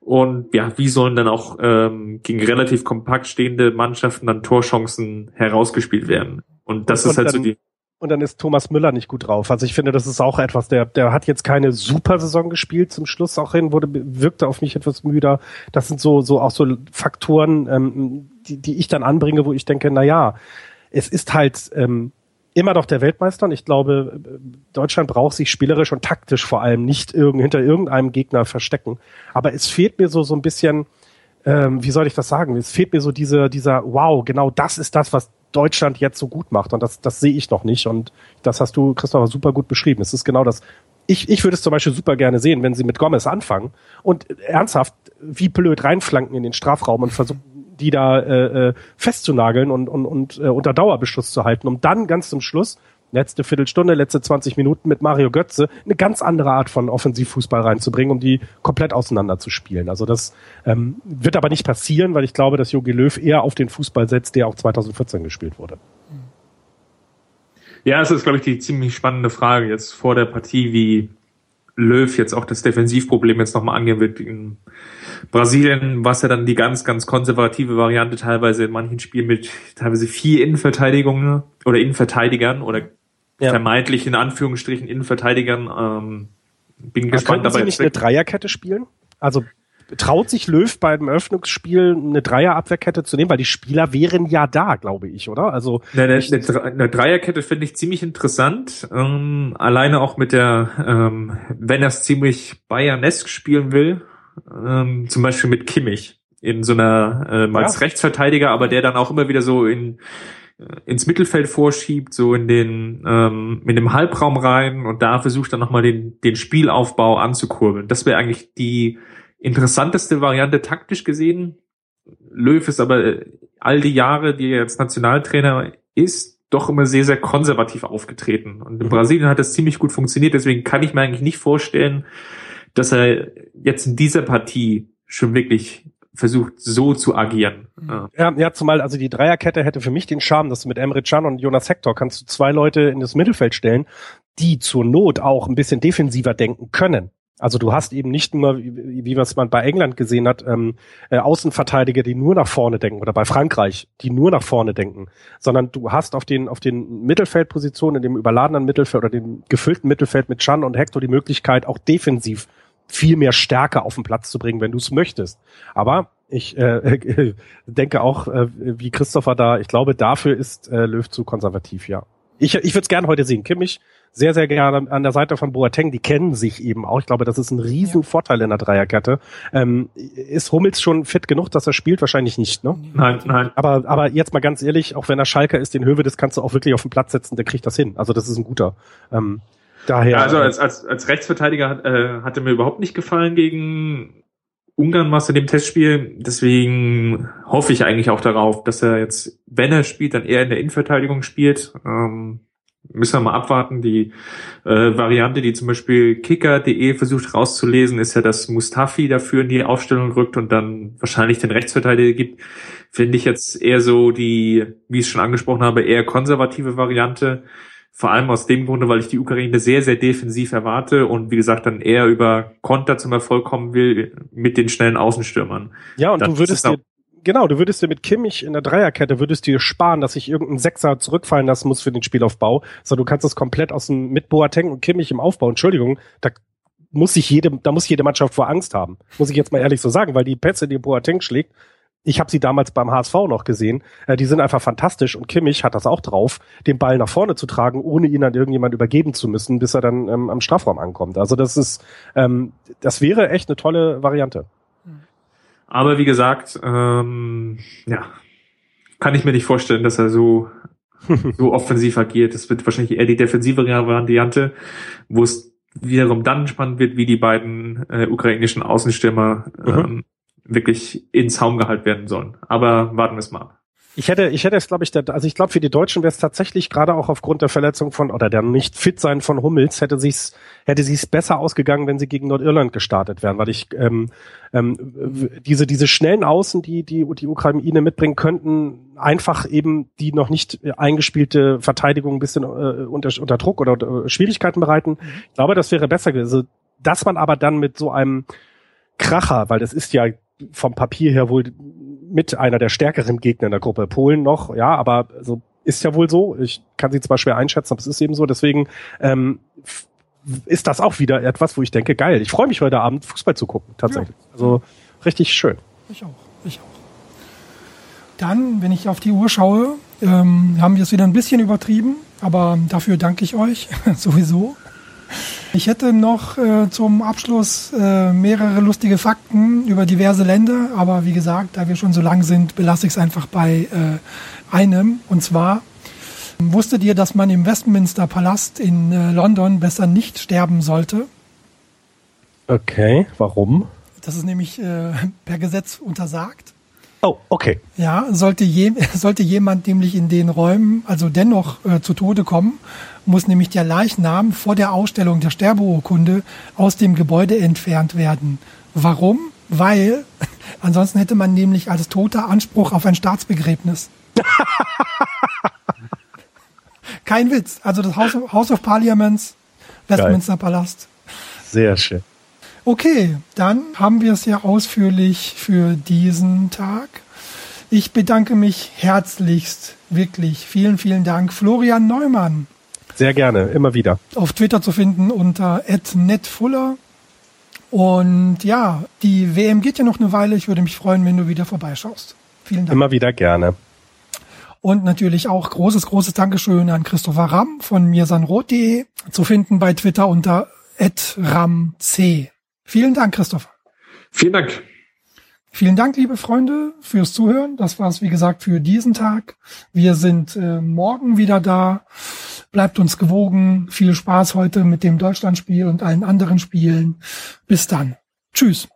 Und ja, wie sollen dann auch ähm, gegen relativ kompakt stehende Mannschaften dann Torchancen herausgespielt werden? Und das und, ist halt dann, so die. Und dann ist Thomas Müller nicht gut drauf. Also ich finde, das ist auch etwas, der, der hat jetzt keine super Saison gespielt. Zum Schluss auch hin wurde, wirkte auf mich etwas müder. Das sind so, so auch so Faktoren, ähm, die, die ich dann anbringe, wo ich denke, na ja, es ist halt, ähm, immer noch der Weltmeister und ich glaube, Deutschland braucht sich spielerisch und taktisch vor allem nicht irgend, hinter irgendeinem Gegner verstecken. Aber es fehlt mir so, so ein bisschen, ähm, wie soll ich das sagen? Es fehlt mir so diese, dieser, wow, genau das ist das, was Deutschland jetzt so gut macht und das, das sehe ich noch nicht und das hast du, Christopher, super gut beschrieben. Es ist genau das. Ich, ich würde es zum Beispiel super gerne sehen, wenn sie mit Gomez anfangen und ernsthaft wie blöd reinflanken in den Strafraum und versuchen, die da äh, äh, festzunageln und, und, und äh, unter Dauerbeschuss zu halten, um dann ganz zum Schluss, letzte Viertelstunde, letzte 20 Minuten mit Mario Götze, eine ganz andere Art von Offensivfußball reinzubringen, um die komplett auseinander. Also das ähm, wird aber nicht passieren, weil ich glaube, dass Jogi Löw eher auf den Fußball setzt, der auch 2014 gespielt wurde. Ja, es ist, glaube ich, die ziemlich spannende Frage jetzt vor der Partie, wie Löw jetzt auch das Defensivproblem jetzt nochmal angehen wird. In Brasilien war es ja dann die ganz, ganz konservative Variante, teilweise in manchen Spielen mit teilweise vier Innenverteidigungen oder Innenverteidigern oder ja. vermeintlich in Anführungsstrichen Innenverteidigern. Ähm, bin Aber gespannt dabei. Sie nicht eine Dreierkette spielen? Also traut sich Löw beim Eröffnungsspiel eine Dreierabwehrkette zu nehmen, weil die Spieler wären ja da, glaube ich, oder? Also eine, eine, eine Dreierkette finde ich ziemlich interessant, ähm, alleine auch mit der, ähm, wenn er es ziemlich Bayernesk spielen will, ähm, zum Beispiel mit Kimmich in so einer ähm, als ja. Rechtsverteidiger, aber der dann auch immer wieder so in äh, ins Mittelfeld vorschiebt, so in den ähm, in dem Halbraum rein und da versucht dann nochmal den den Spielaufbau anzukurbeln. Das wäre eigentlich die interessanteste Variante taktisch gesehen. Löw ist aber äh, all die Jahre, die er jetzt Nationaltrainer ist, doch immer sehr, sehr konservativ aufgetreten. Und in mhm. Brasilien hat das ziemlich gut funktioniert, deswegen kann ich mir eigentlich nicht vorstellen, dass er jetzt in dieser Partie schon wirklich versucht, so zu agieren. Mhm. Ja, ja, zumal also die Dreierkette hätte für mich den Charme, dass du mit Emre Can und Jonas Hector kannst du zwei Leute in das Mittelfeld stellen, die zur Not auch ein bisschen defensiver denken können Also du hast eben nicht nur, wie, wie was man bei England gesehen hat, ähm, äh, Außenverteidiger, die nur nach vorne denken oder bei Frankreich, die nur nach vorne denken, sondern du hast auf den auf den Mittelfeldpositionen, in dem überladenen Mittelfeld oder dem gefüllten Mittelfeld mit Chan und Hector die Möglichkeit, auch defensiv viel mehr Stärke auf den Platz zu bringen, wenn du es möchtest. Aber ich äh, denke auch, äh, wie Christopher da, ich glaube, dafür ist äh, Löw zu konservativ, ja. Ich, ich würde es gerne heute sehen. Kimmich sehr, sehr gerne an der Seite von Boateng. Die kennen sich eben auch. Ich glaube, das ist ein riesen Vorteil in der Dreierkette. Ähm, ist Hummels schon fit genug, dass er spielt? Wahrscheinlich nicht, ne? Nein, nein. Aber, aber jetzt mal ganz ehrlich, auch wenn er Schalker ist, den Höwe, das kannst du auch wirklich auf den Platz setzen, der kriegt das hin. Also das ist ein guter. Ähm, daher. Ja, also als, als, als Rechtsverteidiger äh, hat er mir überhaupt nicht gefallen gegen Ungarn was in dem Testspiel. Deswegen hoffe ich eigentlich auch darauf, dass er jetzt, wenn er spielt, dann eher in der Innenverteidigung spielt. Ähm, müssen wir mal abwarten. Die äh, Variante, die zum Beispiel kicker.de versucht rauszulesen, ist ja, dass Mustafi dafür in die Aufstellung rückt und dann wahrscheinlich den Rechtsverteidiger gibt. Finde ich jetzt eher so die, wie ich es schon angesprochen habe, eher konservative Variante. Vor allem aus dem Grunde, weil ich die Ukraine sehr, sehr defensiv erwarte und wie gesagt dann eher über Konter zum Erfolg kommen will mit den schnellen Außenstürmern. Ja, und das du würdest dir genau, du würdest dir mit Kimmich in der Dreierkette, würdest dir sparen, dass sich irgendein Sechser zurückfallen lassen muss für den Spielaufbau, sondern du kannst das komplett aus dem, mit Boateng und Kimmich im Aufbau, Entschuldigung, da muss sich jede, da muss jede Mannschaft vor Angst haben. Muss ich jetzt mal ehrlich so sagen, weil die Pässe, die Boateng schlägt, ich habe sie damals beim HSV noch gesehen, äh, die sind einfach fantastisch und Kimmich hat das auch drauf, den Ball nach vorne zu tragen, ohne ihn an irgendjemand übergeben zu müssen, bis er dann ähm, am Strafraum ankommt. Also das ist, ähm, das wäre echt eine tolle Variante. Aber wie gesagt, ähm, ja, kann ich mir nicht vorstellen, dass er so so offensiv agiert. Das wird wahrscheinlich eher die defensive Variante, wo es wiederum dann spannend wird, wie die beiden äh, ukrainischen Außenstürmer mhm. ähm, wirklich in Zaum gehalten werden sollen. Aber warten wir es mal ab. Ich hätte, ich hätte es, glaube ich, der, also ich glaube, für die Deutschen wäre es tatsächlich gerade auch aufgrund der Verletzung von oder der nicht fit sein von Hummels hätte sich's, hätte sich's besser ausgegangen, wenn sie gegen Nordirland gestartet wären, weil ich ähm, ähm, diese diese schnellen Außen, die die die Ukraine mitbringen könnten, einfach eben die noch nicht eingespielte Verteidigung ein bisschen äh, unter, unter Druck oder unter Schwierigkeiten bereiten. Ich glaube, das wäre besser gewesen. Also, dass man aber dann mit so einem Kracher, weil das ist ja vom Papier her wohl mit einer der stärkeren Gegner in der Gruppe. Polen noch, ja, aber so ist ja wohl so. Ich kann sie zwar schwer einschätzen, aber es ist eben so. Deswegen ähm, ist das auch wieder etwas, wo ich denke, geil. Ich freue mich heute Abend Fußball zu gucken, tatsächlich. Ja. Also richtig schön. Ich auch, ich auch. Dann, wenn ich auf die Uhr schaue, ähm, haben wir es wieder ein bisschen übertrieben, aber dafür danke ich euch sowieso. Ich hätte noch äh, zum Abschluss äh, mehrere lustige Fakten über diverse Länder, aber wie gesagt, da wir schon so lang sind, belasse ich es einfach bei äh, einem. Und zwar, wusstet ihr, dass man im Westminster Palast in äh, London besser nicht sterben sollte? Okay, warum? Das ist nämlich äh, per Gesetz untersagt. Oh, okay. Ja, sollte, je, sollte jemand nämlich in den Räumen also dennoch äh, zu Tode kommen, muss nämlich der Leichnam vor der Ausstellung der Sterbeurkunde aus dem Gebäude entfernt werden. Warum? Weil ansonsten hätte man nämlich als Toter Anspruch auf ein Staatsbegräbnis. Kein Witz. Also das House of, House of Parliaments, Westminster Geil. Palast. Sehr schön. Okay, dann haben wir es ja ausführlich für diesen Tag. Ich bedanke mich herzlichst, wirklich. Vielen, vielen Dank. Florian Neumann. Sehr gerne, immer wieder. Auf Twitter zu finden unter @netfuller. Und ja, die WM geht ja noch eine Weile. Ich würde mich freuen, wenn du wieder vorbeischaust. Vielen Dank. Immer wieder gerne. Und natürlich auch großes, großes Dankeschön an Christopher Ramm von mirsanrot.de zu finden bei Twitter unter @ramc. Vielen Dank, Christoph. Vielen Dank. Vielen Dank, liebe Freunde, fürs Zuhören. Das war es, wie gesagt, für diesen Tag. Wir sind äh, morgen wieder da. Bleibt uns gewogen. Viel Spaß heute mit dem Deutschlandspiel und allen anderen Spielen. Bis dann. Tschüss.